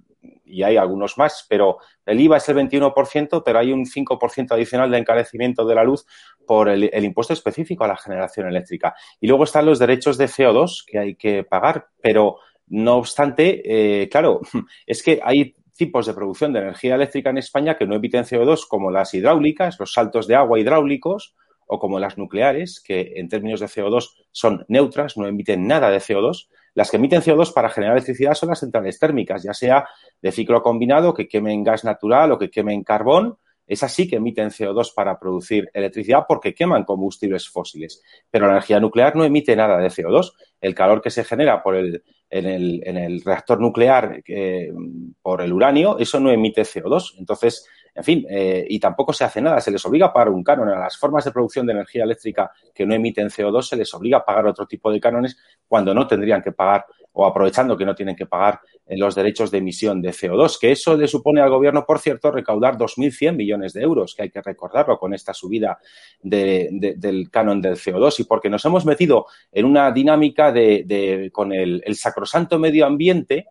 y hay algunos más, pero el IVA es el 21%, pero hay un 5% adicional de encarecimiento de la luz por el, impuesto específico a la generación eléctrica. Y luego están los derechos de CO2 que hay que pagar, pero no obstante, eh, claro, [laughs] es que hay tipos de producción de energía eléctrica en España que no emiten CO2 como las hidráulicas, los saltos de agua hidráulicos o como las nucleares, que en términos de CO2 son neutras, no emiten nada de CO2. Las que emiten CO2 para generar electricidad son las centrales térmicas, ya sea de ciclo combinado, que quemen gas natural o que quemen carbón, Esas sí que emiten CO2 para producir electricidad porque queman combustibles fósiles. Pero la energía nuclear no emite nada de CO2. El calor que se genera por el, en, el, en el reactor nuclear eh, por el uranio, eso no emite CO2. Entonces, en fin, eh, y tampoco se hace nada. Se les obliga a pagar un canon. A las formas de producción de energía eléctrica que no emiten CO2 se les obliga a pagar otro tipo de cánones cuando no tendrían que pagar o aprovechando que no tienen que pagar eh, los derechos de emisión de CO2, que eso le supone al gobierno, por cierto, recaudar 2.100 millones de euros, que hay que recordarlo con esta subida del canon del CO2 y porque nos hemos metido en una dinámica de, con el, sacrosanto medio ambiente,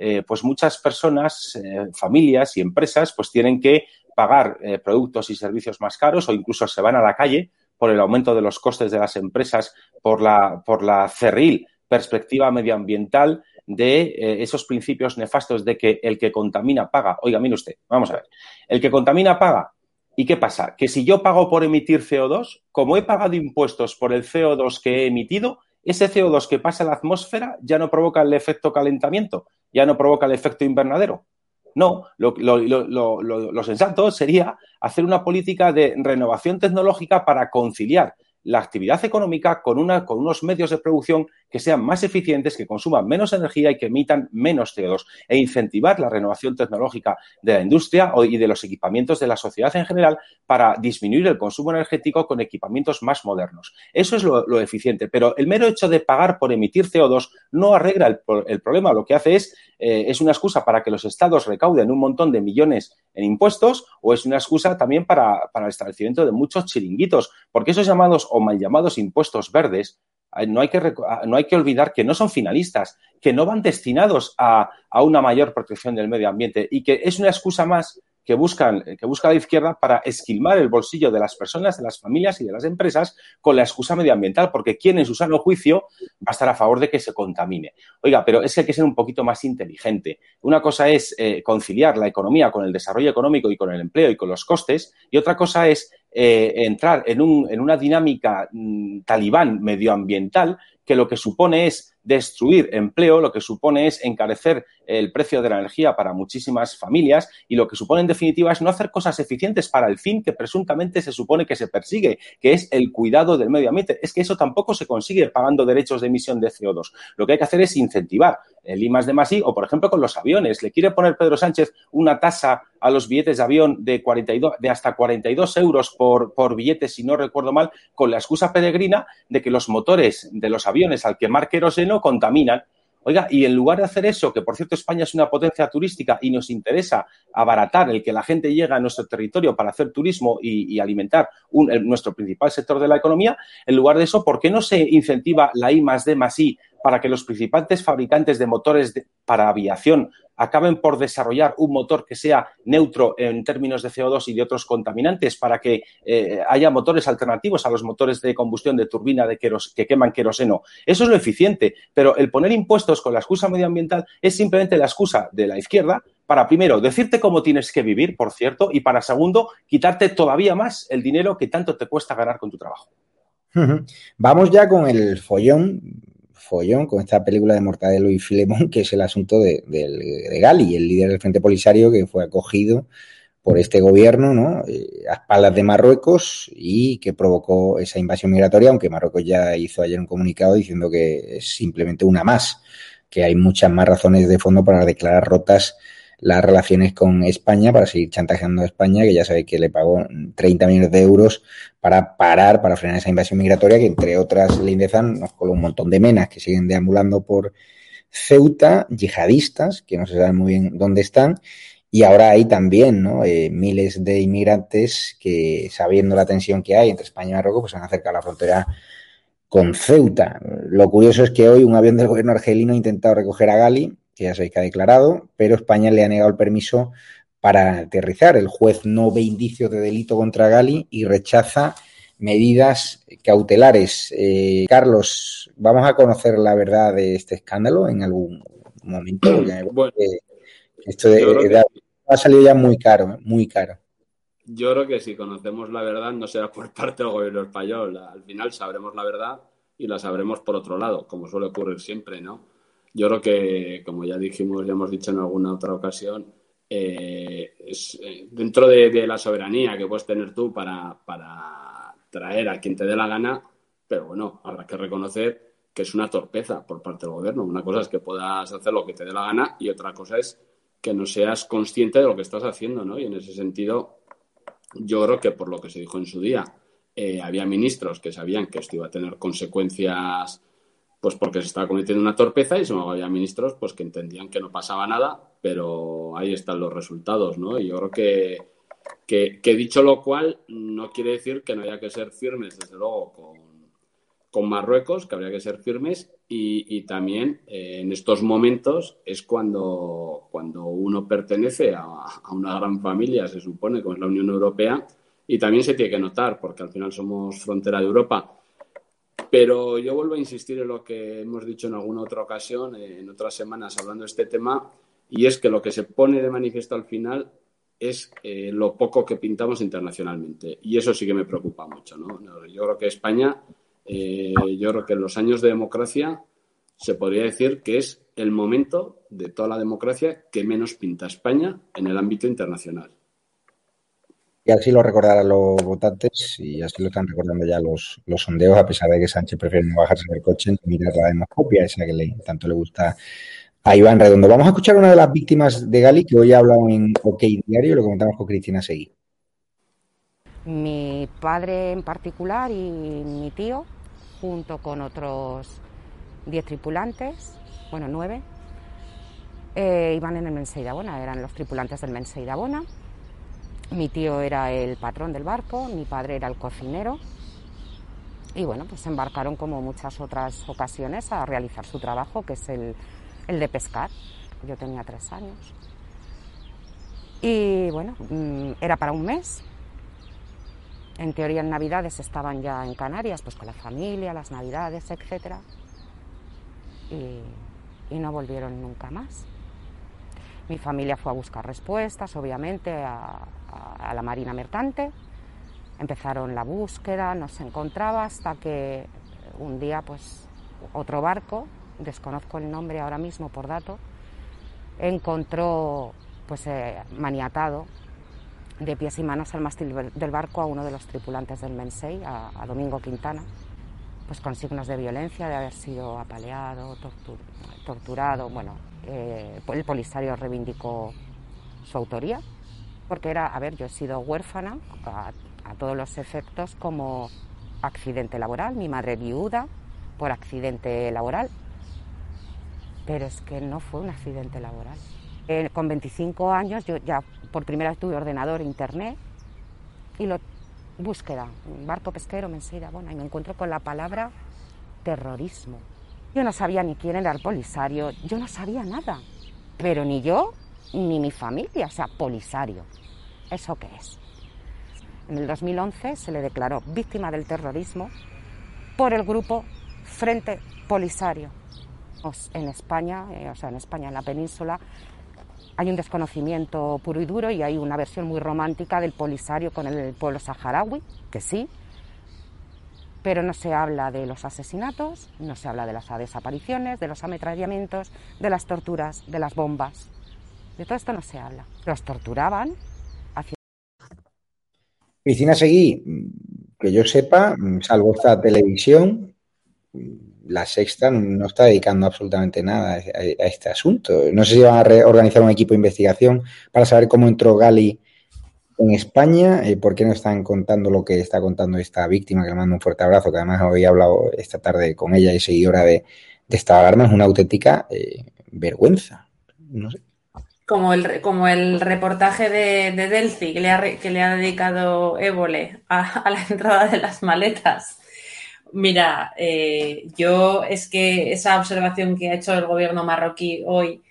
eh, pues muchas personas, eh, familias y empresas, pues tienen que pagar productos y servicios más caros o incluso se van a la calle por el aumento de los costes de las empresas, por la, por la cerril perspectiva medioambiental de eh, esos principios nefastos de que el que contamina paga. Oiga, mire usted, vamos a ver. El que contamina paga. ¿Y qué pasa? Que si yo pago por emitir CO2, como he pagado impuestos por el CO2 que he emitido, ese CO2 que pasa a la atmósfera ya no provoca el efecto calentamiento, ya no provoca el efecto invernadero. No, lo, lo, sensato sería hacer una política de renovación tecnológica para conciliar la actividad económica con, unos medios de producción que sean más eficientes, que consuman menos energía y que emitan menos CO2 e incentivar la renovación tecnológica de la industria y de los equipamientos de la sociedad en general para disminuir el consumo energético con equipamientos más modernos. Eso es lo, eficiente, pero el mero hecho de pagar por emitir CO2 no arregla el, problema, lo que hace es, eh, es una excusa para que los estados recauden un montón de millones en impuestos o es una excusa también para, para el establecimiento de muchos chiringuitos, porque esos llamados o mal llamados impuestos verdes no hay, que, no hay que olvidar que no son finalistas, que no van destinados a, a, una mayor protección del medio ambiente y que es una excusa más que, buscan, que busca la izquierda para esquilmar el bolsillo de las personas, de las familias y de las empresas con la excusa medioambiental, porque quien en su sano juicio va a estar a favor de que se contamine. Oiga, pero es que hay que ser un poquito más inteligente. Una cosa es eh, conciliar la economía con el desarrollo económico y con el empleo y con los costes, y otra cosa es eh, entrar en, un, en, una dinámica mm, talibán medioambiental que lo que supone es destruir empleo, lo que supone es encarecer el precio de la energía para muchísimas familias y lo que supone en definitiva es no hacer cosas eficientes para el fin que presuntamente se supone que se persigue, que es el cuidado del medio ambiente. Es que eso tampoco se consigue pagando derechos de emisión de CO2. Lo que hay que hacer es incentivar el I de más o por ejemplo con los aviones. Le quiere poner Pedro Sánchez una tasa a los billetes de avión de, 42, de hasta 42 euros por, por billete, si no recuerdo mal, con la excusa peregrina de que los motores de los aviones al quemar queroseno contaminan. Oiga, y en lugar de hacer eso, que por cierto España es una potencia turística y nos interesa abaratar el que la gente llegue a nuestro territorio para hacer turismo y, alimentar nuestro principal sector de la economía, en lugar de eso, ¿por qué no se incentiva la I más D más I para que los principales fabricantes de motores para aviación acaben por desarrollar un motor que sea neutro en términos de CO2 y de otros contaminantes para que eh, haya motores alternativos a los motores de combustión de turbina de que queman queroseno. Eso es lo eficiente, pero el poner impuestos con la excusa medioambiental es simplemente la excusa de la izquierda para, primero, decirte cómo tienes que vivir, por cierto, y para, segundo, quitarte todavía más el dinero que tanto te cuesta ganar con tu trabajo. [laughs] Vamos ya con el follón follón con esta película de Mortadelo y Filemón, que es el asunto de, Gali, el líder del Frente Polisario que fue acogido por este gobierno, ¿no? Eh, a espaldas de Marruecos y que provocó esa invasión migratoria, aunque Marruecos ya hizo ayer un comunicado diciendo que es simplemente una más, que hay muchas más razones de fondo para declarar rotas las relaciones con España para seguir chantajeando a España, que ya sabe que le pagó 30 millones de euros para parar, para frenar esa invasión migratoria, que entre otras lindezas nos coló un montón de menas que siguen deambulando por Ceuta, yihadistas, que no se sabe muy bien dónde están, y ahora hay también ¿no? Eh, miles de inmigrantes que, sabiendo la tensión que hay entre España y Marruecos, pues se han acercado a la frontera con Ceuta. Lo curioso es que hoy un avión del gobierno argelino ha intentado recoger a Gali, que ya sabéis que ha declarado, pero España le ha negado el permiso para aterrizar. El juez no ve indicios de delito contra Gali y rechaza medidas cautelares. Eh, Carlos, vamos a conocer la verdad de este escándalo en algún momento. [clears throat] esto ha salido ya muy caro, ¿eh? muy caro. Yo creo que si conocemos la verdad no será por parte del gobierno español. Al final sabremos la verdad y la sabremos por otro lado, como suele ocurrir siempre, ¿no? Yo creo que, como ya dijimos, ya hemos dicho en alguna otra ocasión, eh, eh, dentro de, la soberanía que puedes tener tú para, para traer a quien te dé la gana, pero bueno, habrá que reconocer que es una torpeza por parte del gobierno. Una cosa es que puedas hacer lo que te dé la gana y otra cosa es que no seas consciente de lo que estás haciendo, ¿no? Y en ese sentido, yo creo que por lo que se dijo en su día, eh, había ministros que sabían que esto iba a tener consecuencias pues porque se estaba cometiendo una torpeza y había ministros pues que entendían que no pasaba nada, pero ahí están los resultados, ¿no? Y yo creo que, que, dicho lo cual, no quiere decir que no haya que ser firmes, desde luego, con, con Marruecos, que habría que ser firmes, y, también eh, en estos momentos es cuando, cuando uno pertenece a, a, una gran familia, se supone, como es la Unión Europea, y también se tiene que notar, porque al final somos frontera de Europa pero yo vuelvo a insistir en lo que hemos dicho en alguna otra ocasión, en otras semanas hablando de este tema, y es que lo que se pone de manifiesto al final es eh, lo poco que pintamos internacionalmente. Y eso sí que me preocupa mucho. ¿no? Yo creo que España, eh, yo creo que en los años de democracia se podría decir que es el momento de toda la democracia que menos pinta España en el ámbito internacional. Y así lo recordarán los votantes y así lo están recordando ya los, los sondeos, a pesar de que Sánchez prefiere no bajarse del coche ni mirar la demoscopia, esa que le, tanto le gusta a Iván Redondo. Vamos a escuchar una de las víctimas de Gali que hoy ha hablado en OK Diario y lo comentamos con Cristina Seguí. Mi padre en particular y mi tío, junto con otros 10 tripulantes, bueno, nueve, eh, iban en el Menseidabona, eran los tripulantes del Menseidabona mi tío era el patrón del barco, mi padre era el cocinero y bueno, pues embarcaron como muchas otras ocasiones a realizar su trabajo, que es el, de pescar. Yo tenía tres años. Y bueno, mm, era para un mes. En teoría en Navidades estaban ya en Canarias, pues con la familia, las Navidades, etc. y no volvieron nunca más. Mi familia fue a buscar respuestas, obviamente, a, la Marina Mercante. Empezaron la búsqueda, no se encontraba hasta que un día, pues, otro barco, desconozco el nombre ahora mismo por dato, encontró, pues, eh, maniatado de pies y manos al mástil del barco a uno de los tripulantes del Mensei, a, Domingo Quintana, pues con signos de violencia, de haber sido apaleado, torturado, bueno, eh, el Polisario reivindicó su autoría, porque era, a ver, yo he sido huérfana a, todos los efectos como accidente laboral, mi madre viuda por accidente laboral, pero es que no fue un accidente laboral. Eh, con 25 años yo ya por primera vez tuve ordenador internet y lo búsqueda, barco pesquero, mensera, bueno, y me encuentro con la palabra terrorismo. Yo no sabía ni quién era el Polisario, yo no sabía nada. Pero ni yo ni mi familia, o sea, Polisario. ¿Eso qué es? En el 2011 se le declaró víctima del terrorismo por el grupo Frente Polisario. En España, eh, o sea, en España, en la península, hay un desconocimiento puro y duro y hay una versión muy romántica del Polisario con el pueblo saharaui, que sí, pero no se habla de los asesinatos, no se habla de las desapariciones, de los ametrallamientos, de las torturas, de las bombas. De todo esto no se habla. Los torturaban. Hacia... Cristina Seguí, que yo sepa, salvo esta televisión, la sexta no está dedicando absolutamente nada a este asunto. No sé si van a organizar un equipo de investigación para saber cómo entró Gali en España, eh, ¿por qué no están contando lo que está contando esta víctima? Que le mando un fuerte abrazo, que además hoy he hablado esta tarde con ella y seguidora de, esta alarma, es una auténtica eh, vergüenza. Como el, como el reportaje de, de Delphi que le, ha, que le ha dedicado Évole a, la entrada de las maletas. Mira, eh, yo es que esa observación que ha hecho el gobierno marroquí hoy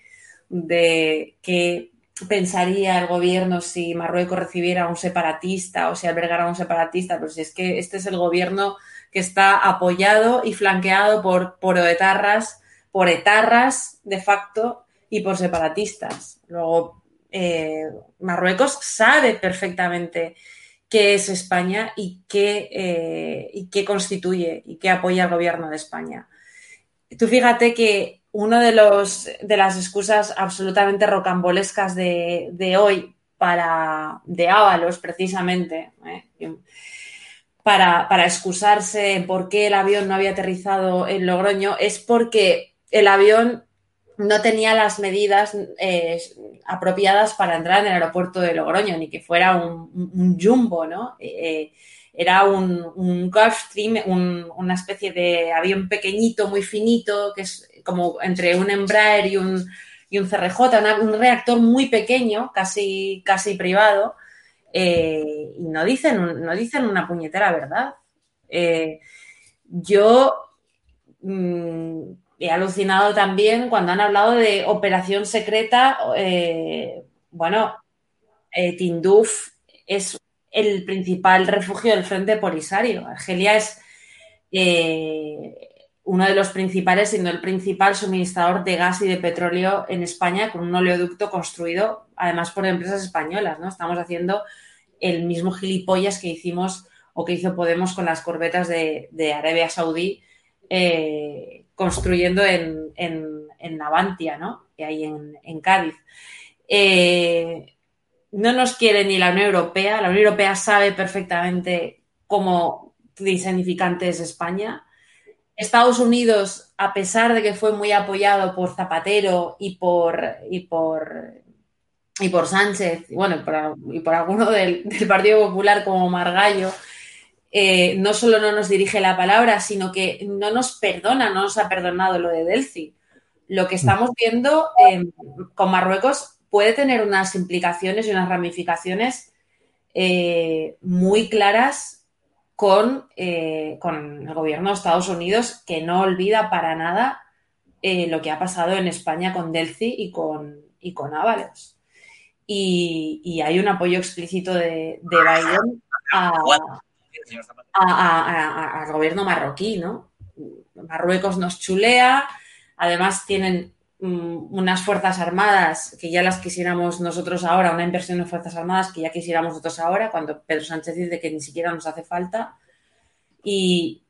de que pensaría el gobierno si Marruecos recibiera a un separatista o si albergara a un separatista, pero si es que este es el gobierno que está apoyado y flanqueado por, por etarras, por etarras de facto y por separatistas. Luego, eh, Marruecos sabe perfectamente qué es España y qué, eh, y qué constituye y qué apoya el gobierno de España. Tú fíjate que una de, los, de las excusas absolutamente rocambolescas de, hoy para, de Ábalos precisamente, ¿eh? para, para excusarse por qué el avión no había aterrizado en Logroño, es porque el avión no tenía las medidas eh, apropiadas para entrar en el aeropuerto de Logroño, ni que fuera un, jumbo, ¿no? Eh, era un, un Gulfstream, una especie de avión pequeñito, muy finito, que es como entre un Embraer y un, y un CRJ, un reactor muy pequeño, casi, casi privado, eh, y no dicen, no dicen una puñetera verdad. yo mm, he alucinado también cuando han hablado de operación secreta. Eh, bueno, eh, Tinduf es el principal refugio del Frente Polisario. Argelia es eh, uno de los principales, siendo el principal suministrador de gas y de petróleo en España, con un oleoducto construido además por empresas españolas. ¿no? Estamos haciendo el mismo gilipollas que hicimos o que hizo Podemos con las corbetas de, Arabia Saudí construyendo en, en, Navantia, ¿no? Que hay en, Cádiz. Eh, no nos quiere ni la Unión Europea. La Unión Europea sabe perfectamente cómo insignificante es España. Estados Unidos, a pesar de que fue muy apoyado por Zapatero y por, y por, y por Sánchez, y bueno, y por, alguno del, Partido Popular como Margallo, eh, no solo no nos dirige la palabra, sino que no nos perdona, no nos ha perdonado lo de Delphi. Lo que estamos viendo con Marruecos puede tener unas implicaciones y unas ramificaciones eh, muy claras con, eh, con, el gobierno de Estados Unidos, que no olvida para nada lo que ha pasado en España con Delphi y con, y con Ábalos. Y, hay un apoyo explícito de, de Biden al gobierno marroquí, ¿no? Marruecos nos chulea, además tienen unas fuerzas armadas que ya las quisiéramos nosotros ahora, una inversión en fuerzas armadas que ya quisiéramos nosotros ahora, cuando Pedro Sánchez dice que ni siquiera nos hace falta. Y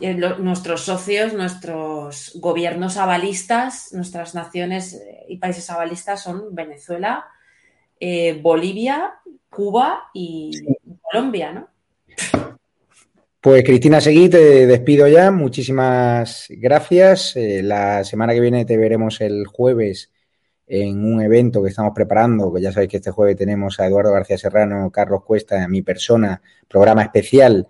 eh, nuestros socios, nuestros gobiernos avalistas, nuestras naciones eh, y países avalistas son Venezuela, eh, Bolivia, Cuba y Colombia, ¿no? [laughs] Pues Cristina Seguí, te despido ya. Muchísimas gracias. Eh, la semana que viene te veremos el jueves en un evento que estamos preparando, que ya sabéis que este jueves tenemos a Eduardo García Serrano, Carlos Cuesta, a mi persona, programa especial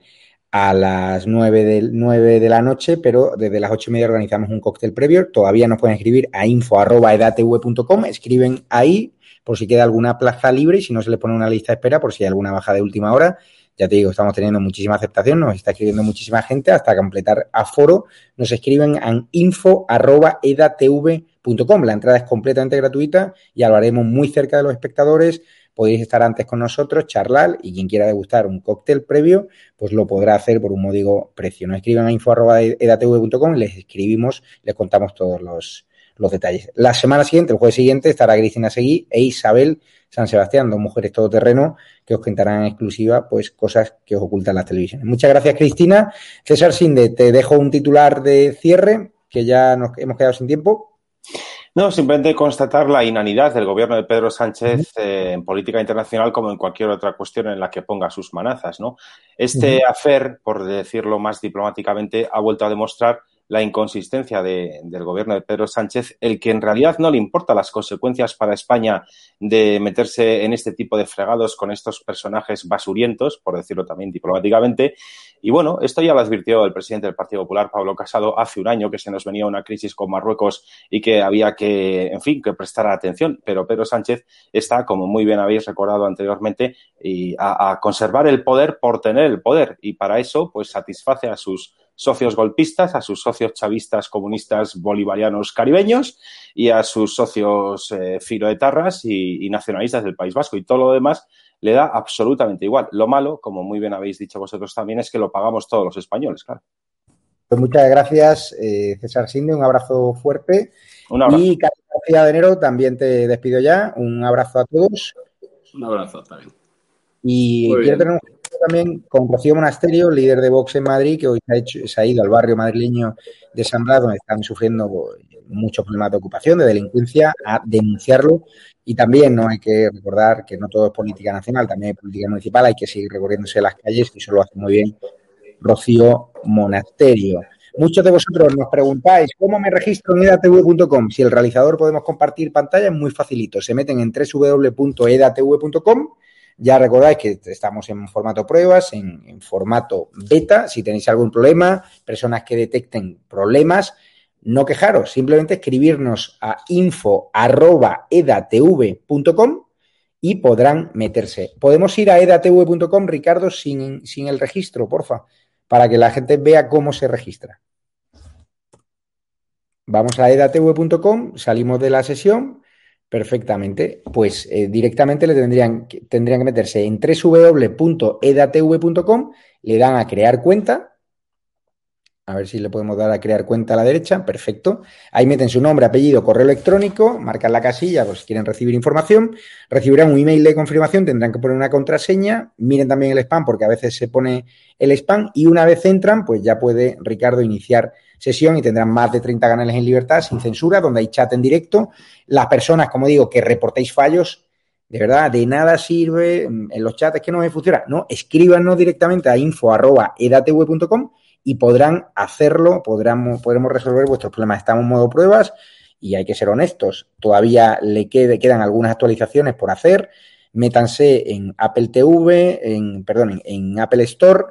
a las 9 de, 9 de la noche, pero desde las ocho y media organizamos un cóctel previo. Todavía nos pueden escribir a info.edatv.com, escriben ahí por si queda alguna plaza libre y si no se les pone una lista de espera por si hay alguna baja de última hora ya te digo, estamos teniendo muchísima aceptación, nos está escribiendo muchísima gente hasta completar aforo. Nos escriben en info.edatv.com. La entrada es completamente gratuita y lo haremos muy cerca de los espectadores. Podéis estar antes con nosotros, charlar y quien quiera degustar un cóctel previo, pues lo podrá hacer por un módico precio. Nos escriben a info.edatv.com, les escribimos, les contamos todos los, los detalles. La semana siguiente, el jueves siguiente, estará Cristina Seguí e Isabel San Sebastián, dos mujeres todoterreno que os contarán en exclusiva pues cosas que os ocultan las televisiones. Muchas gracias, Cristina. César Sinde, te dejo un titular de cierre, que ya nos hemos quedado sin tiempo. No, simplemente constatar la inanidad del gobierno de Pedro Sánchez eh, en política internacional como en cualquier otra cuestión en la que ponga sus manazas, ¿no? Este afer, por decirlo más diplomáticamente, ha vuelto a demostrar la inconsistencia del gobierno de Pedro Sánchez, el que en realidad no le importa las consecuencias para España de meterse en este tipo de fregados con estos personajes basurientos, por decirlo también diplomáticamente. Y bueno, esto ya lo advirtió el presidente del Partido Popular, Pablo Casado, hace un año que se nos venía una crisis con Marruecos y que había que, en fin, que prestar atención. Pero Pedro Sánchez está, como muy bien habéis recordado anteriormente, a conservar el poder por tener el poder. Y para eso, pues satisface a sus socios golpistas, a sus socios chavistas, comunistas, bolivarianos, caribeños y a sus socios eh, filoetarras y, nacionalistas del País Vasco. Y todo lo demás le da absolutamente igual. Lo malo, como muy bien habéis dicho vosotros también, es que lo pagamos todos los españoles, claro. Pues muchas gracias, eh, César Sinde. Un abrazo fuerte. Un abrazo. Y Carlos García de Enero, también te despido ya. Un abrazo a todos. Un abrazo también. Y quiero tener un también con Rocío Monasterio, líder de Vox en Madrid, que hoy se ha, hecho, se ha ido al barrio madrileño de San Blas, donde están sufriendo muchos problemas de ocupación, de delincuencia, a denunciarlo. Y también no hay que recordar que no todo es política nacional, también hay política municipal, hay que seguir recorriéndose las calles y eso lo hace muy bien Rocío Monasterio. Muchos de vosotros nos preguntáis cómo me registro en edatv.com. Si el realizador podemos compartir pantalla, es muy facilito. Se meten en www.edatv.com. Ya recordáis que estamos en formato pruebas, en, formato beta. Si tenéis algún problema, personas que detecten problemas, no quejaros, simplemente escribirnos a info.edatv.com y podrán meterse. Podemos ir a edatv.com, Ricardo, sin, sin el registro, porfa, para que la gente vea cómo se registra. Vamos a edatv.com, salimos de la sesión perfectamente, pues eh, directamente le tendrían, tendrían que meterse en www.edatv.com, le dan a crear cuenta a ver si le podemos dar a crear cuenta a la derecha. Perfecto. Ahí meten su nombre, apellido, correo electrónico, marcan la casilla si quieren recibir información. Recibirán un email de confirmación, tendrán que poner una contraseña. Miren también el spam porque a veces se pone el spam. Y una vez entran, pues ya puede Ricardo iniciar sesión y tendrán más de 30 canales en libertad, sin censura, donde hay chat en directo. Las personas, como digo, que reportéis fallos, de verdad, de nada sirve en los chats que no me funciona. No, escríbanos directamente a info.edatv.com y podrán hacerlo, podremos, resolver vuestros problemas. Estamos en modo pruebas y hay que ser honestos. Todavía le quedan algunas actualizaciones por hacer. Métanse en Apple TV, en, perdón, en Apple Store,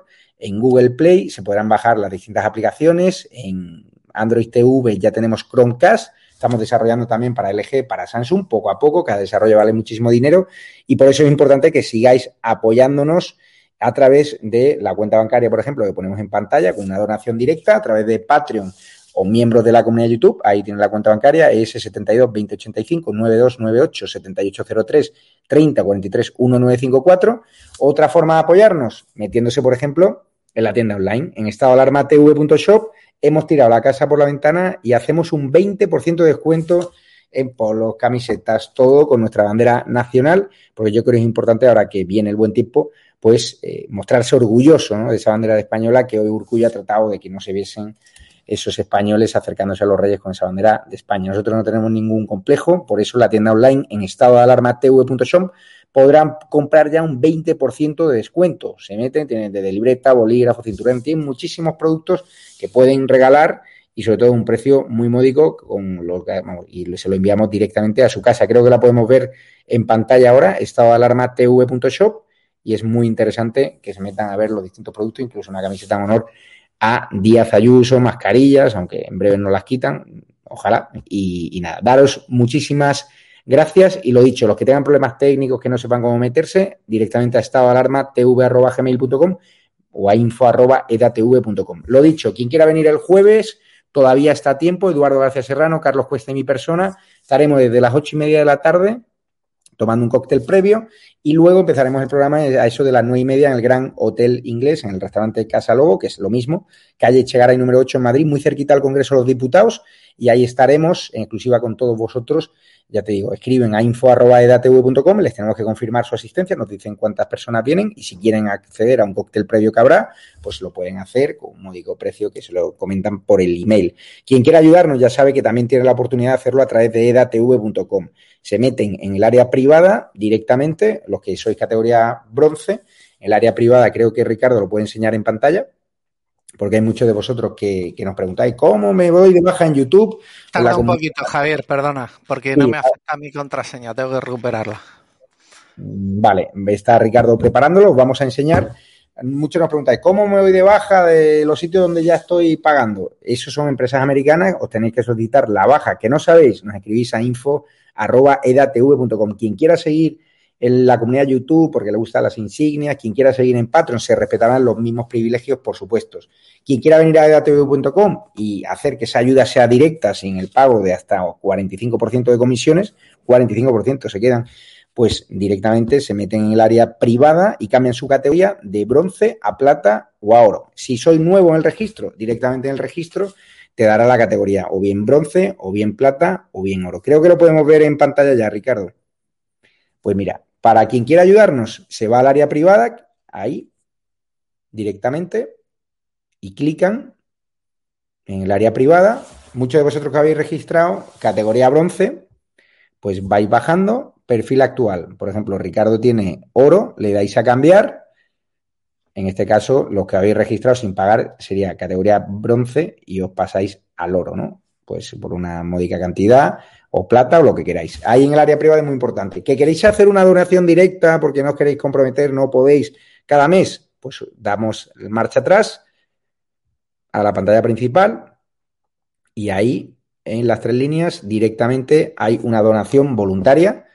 en Google Play, se podrán bajar las distintas aplicaciones. En Android TV ya tenemos Chromecast. Estamos desarrollando también para LG, para Samsung, poco a poco. Cada desarrollo vale muchísimo dinero y por eso es importante que sigáis apoyándonos a través de la cuenta bancaria, por ejemplo, que ponemos en pantalla con una donación directa, a través de Patreon o miembros de la comunidad de YouTube, ahí tienen la cuenta bancaria, S72 2085 9298 7803 3043 1954. Otra forma de apoyarnos, metiéndose, por ejemplo, en la tienda online, en estadoalarmatv.shop, hemos tirado la casa por la ventana y hacemos un 20% de descuento en polos, camisetas, todo con nuestra bandera nacional, porque yo creo que es importante ahora que viene el buen tiempo, pues eh, mostrarse orgulloso de esa bandera española que hoy Urcuyo ha tratado de que no se viesen esos españoles acercándose a los reyes con esa bandera de España. Nosotros no tenemos ningún complejo, por eso la tienda online en estado de alarma tv.shop podrán comprar ya un 20% de descuento. Se meten, tienen de libreta, bolígrafo, cinturón, tienen muchísimos productos que pueden regalar y sobre todo un precio muy módico con los, y se lo enviamos directamente a su casa. Creo que la podemos ver en pantalla ahora, estado de alarma tv.shop y es muy interesante que se metan a ver los distintos productos, incluso una camiseta en honor a Díaz Ayuso, mascarillas, aunque en breve no las quitan, ojalá. Y, nada, daros muchísimas gracias y lo dicho, los que tengan problemas técnicos que no sepan cómo meterse, directamente a estado alarma tv.gmail.com o a info.edatv.com. Lo dicho, quien quiera venir el jueves, todavía está a tiempo. Eduardo García Serrano, Carlos Cuesta y mi persona. Estaremos desde las ocho y media de la tarde tomando un cóctel previo y luego empezaremos el programa a eso de las nueve y media en el Gran Hotel Inglés, en el restaurante Casa Lobo, que es lo mismo, calle Echegaray número 8 en Madrid, muy cerquita al Congreso de los Diputados, y ahí estaremos, en exclusiva con todos vosotros. Ya te digo, escriben a info.edatv.com, les tenemos que confirmar su asistencia, nos dicen cuántas personas vienen y si quieren acceder a un cóctel previo que habrá, pues lo pueden hacer con un módico precio que se lo comentan por el email. Quien quiera ayudarnos ya sabe que también tiene la oportunidad de hacerlo a través de edatv.com se meten en el área privada directamente, los que sois categoría bronce. El área privada creo que Ricardo lo puede enseñar en pantalla, porque hay muchos de vosotros que, nos preguntáis, ¿cómo me voy de baja en YouTube? Tarda un poquito, Javier, perdona, porque no me afecta mi contraseña, tengo que recuperarla. Vale, está Ricardo preparándolo, vamos a enseñar. Muchos nos preguntáis, ¿cómo me voy de baja de los sitios donde ya estoy pagando? Esos son empresas americanas, os tenéis que solicitar la baja que no sabéis, nos escribís a info arroba edatv.com. Quien quiera seguir en la comunidad YouTube porque le gustan las insignias, quien quiera seguir en Patreon se respetarán los mismos privilegios, por supuesto. Quien quiera venir a edatv.com y hacer que esa ayuda sea directa sin el pago de hasta 45% de comisiones, 45% se quedan, pues directamente se meten en el área privada y cambian su categoría de bronce a plata o a oro. Si soy nuevo en el registro, directamente en el registro te dará la categoría o bien bronce, o bien plata, o bien oro. Creo que lo podemos ver en pantalla ya, Ricardo. Pues mira, para quien quiera ayudarnos, se va al área privada, ahí, directamente y clican en el área privada. Muchos de vosotros que habéis registrado categoría bronce, pues vais bajando, perfil actual. Por ejemplo, Ricardo tiene oro, le dais a cambiar. En este caso, los que habéis registrado sin pagar sería categoría bronce y os pasáis al oro, ¿no? Pues por una módica cantidad o plata o lo que queráis. Ahí en el área privada es muy importante. ¿Que queréis hacer una donación directa porque no os queréis comprometer, no podéis cada mes? Pues damos marcha atrás a la pantalla principal y ahí en las tres líneas directamente hay una donación voluntaria,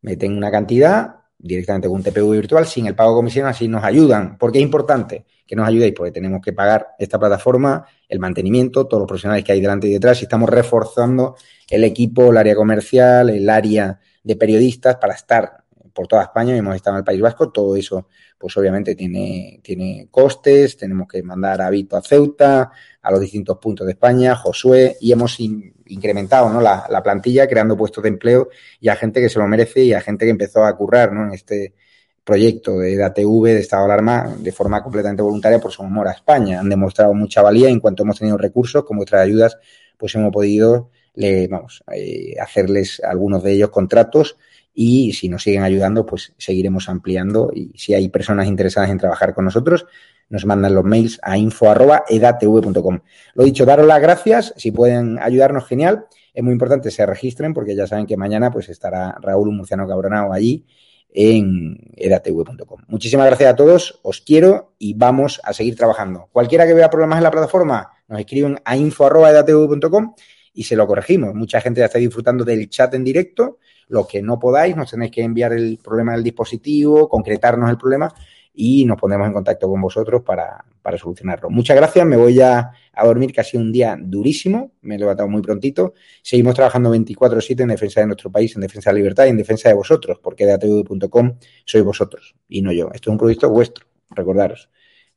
meten una cantidad directamente con un TPV virtual sin el pago de comisión, así nos ayudan. porque es importante que nos ayudéis? Porque tenemos que pagar esta plataforma, el mantenimiento, todos los profesionales que hay delante y detrás y estamos reforzando el equipo, el área comercial, el área de periodistas para estar por toda España, hemos estado en el País Vasco, todo eso pues obviamente tiene, tiene costes, tenemos que mandar a Vito a Ceuta, a los distintos puntos de España, Josué, y hemos incrementado ¿no? la, plantilla creando puestos de empleo y a gente que se lo merece y a gente que empezó a currar ¿no? en este proyecto de ATV, de estado de alarma, de forma completamente voluntaria por su amor a España. Han demostrado mucha valía en cuanto hemos tenido recursos, con vuestras ayudas, pues hemos podido le, vamos, eh, hacerles algunos de ellos contratos y si nos siguen ayudando, pues seguiremos ampliando y si hay personas interesadas en trabajar con nosotros, nos mandan los mails a info.edatv.com. Lo dicho, daros las gracias, si pueden ayudarnos, genial. Es muy importante que se registren porque ya saben que mañana pues estará Raúl Murciano Cabronao allí en edatv.com. Muchísimas gracias a todos, os quiero y vamos a seguir trabajando. Cualquiera que vea problemas en la plataforma, nos escriben a info.edatv.com y se lo corregimos. Mucha gente ya está disfrutando del chat en directo lo que no podáis, nos tenéis que enviar el problema del dispositivo, concretarnos el problema y nos pondremos en contacto con vosotros para, solucionarlo. Muchas gracias, me voy a, a, dormir, que ha sido un día durísimo, me he levantado muy prontito. Seguimos trabajando 24-7 en defensa de nuestro país, en defensa de la libertad y en defensa de vosotros, porque de atv.com sois vosotros y no yo. Esto es un proyecto vuestro, recordaros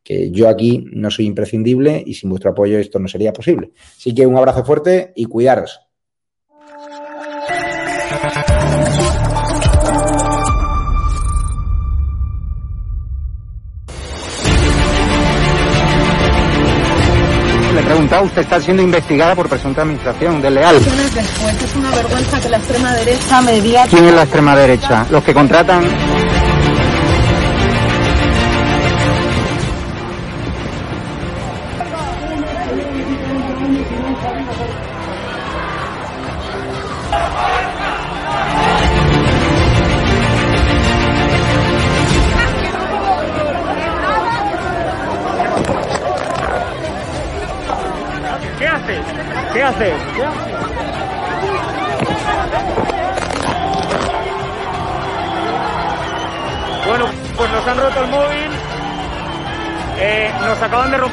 que yo aquí no soy imprescindible y sin vuestro apoyo esto no sería posible. Así que un abrazo fuerte y cuidaros. Le he preguntado, usted está siendo investigada por presunta administración desleal. Después es una vergüenza que la extrema derecha media... ¿Quién es la extrema derecha? Los que contratan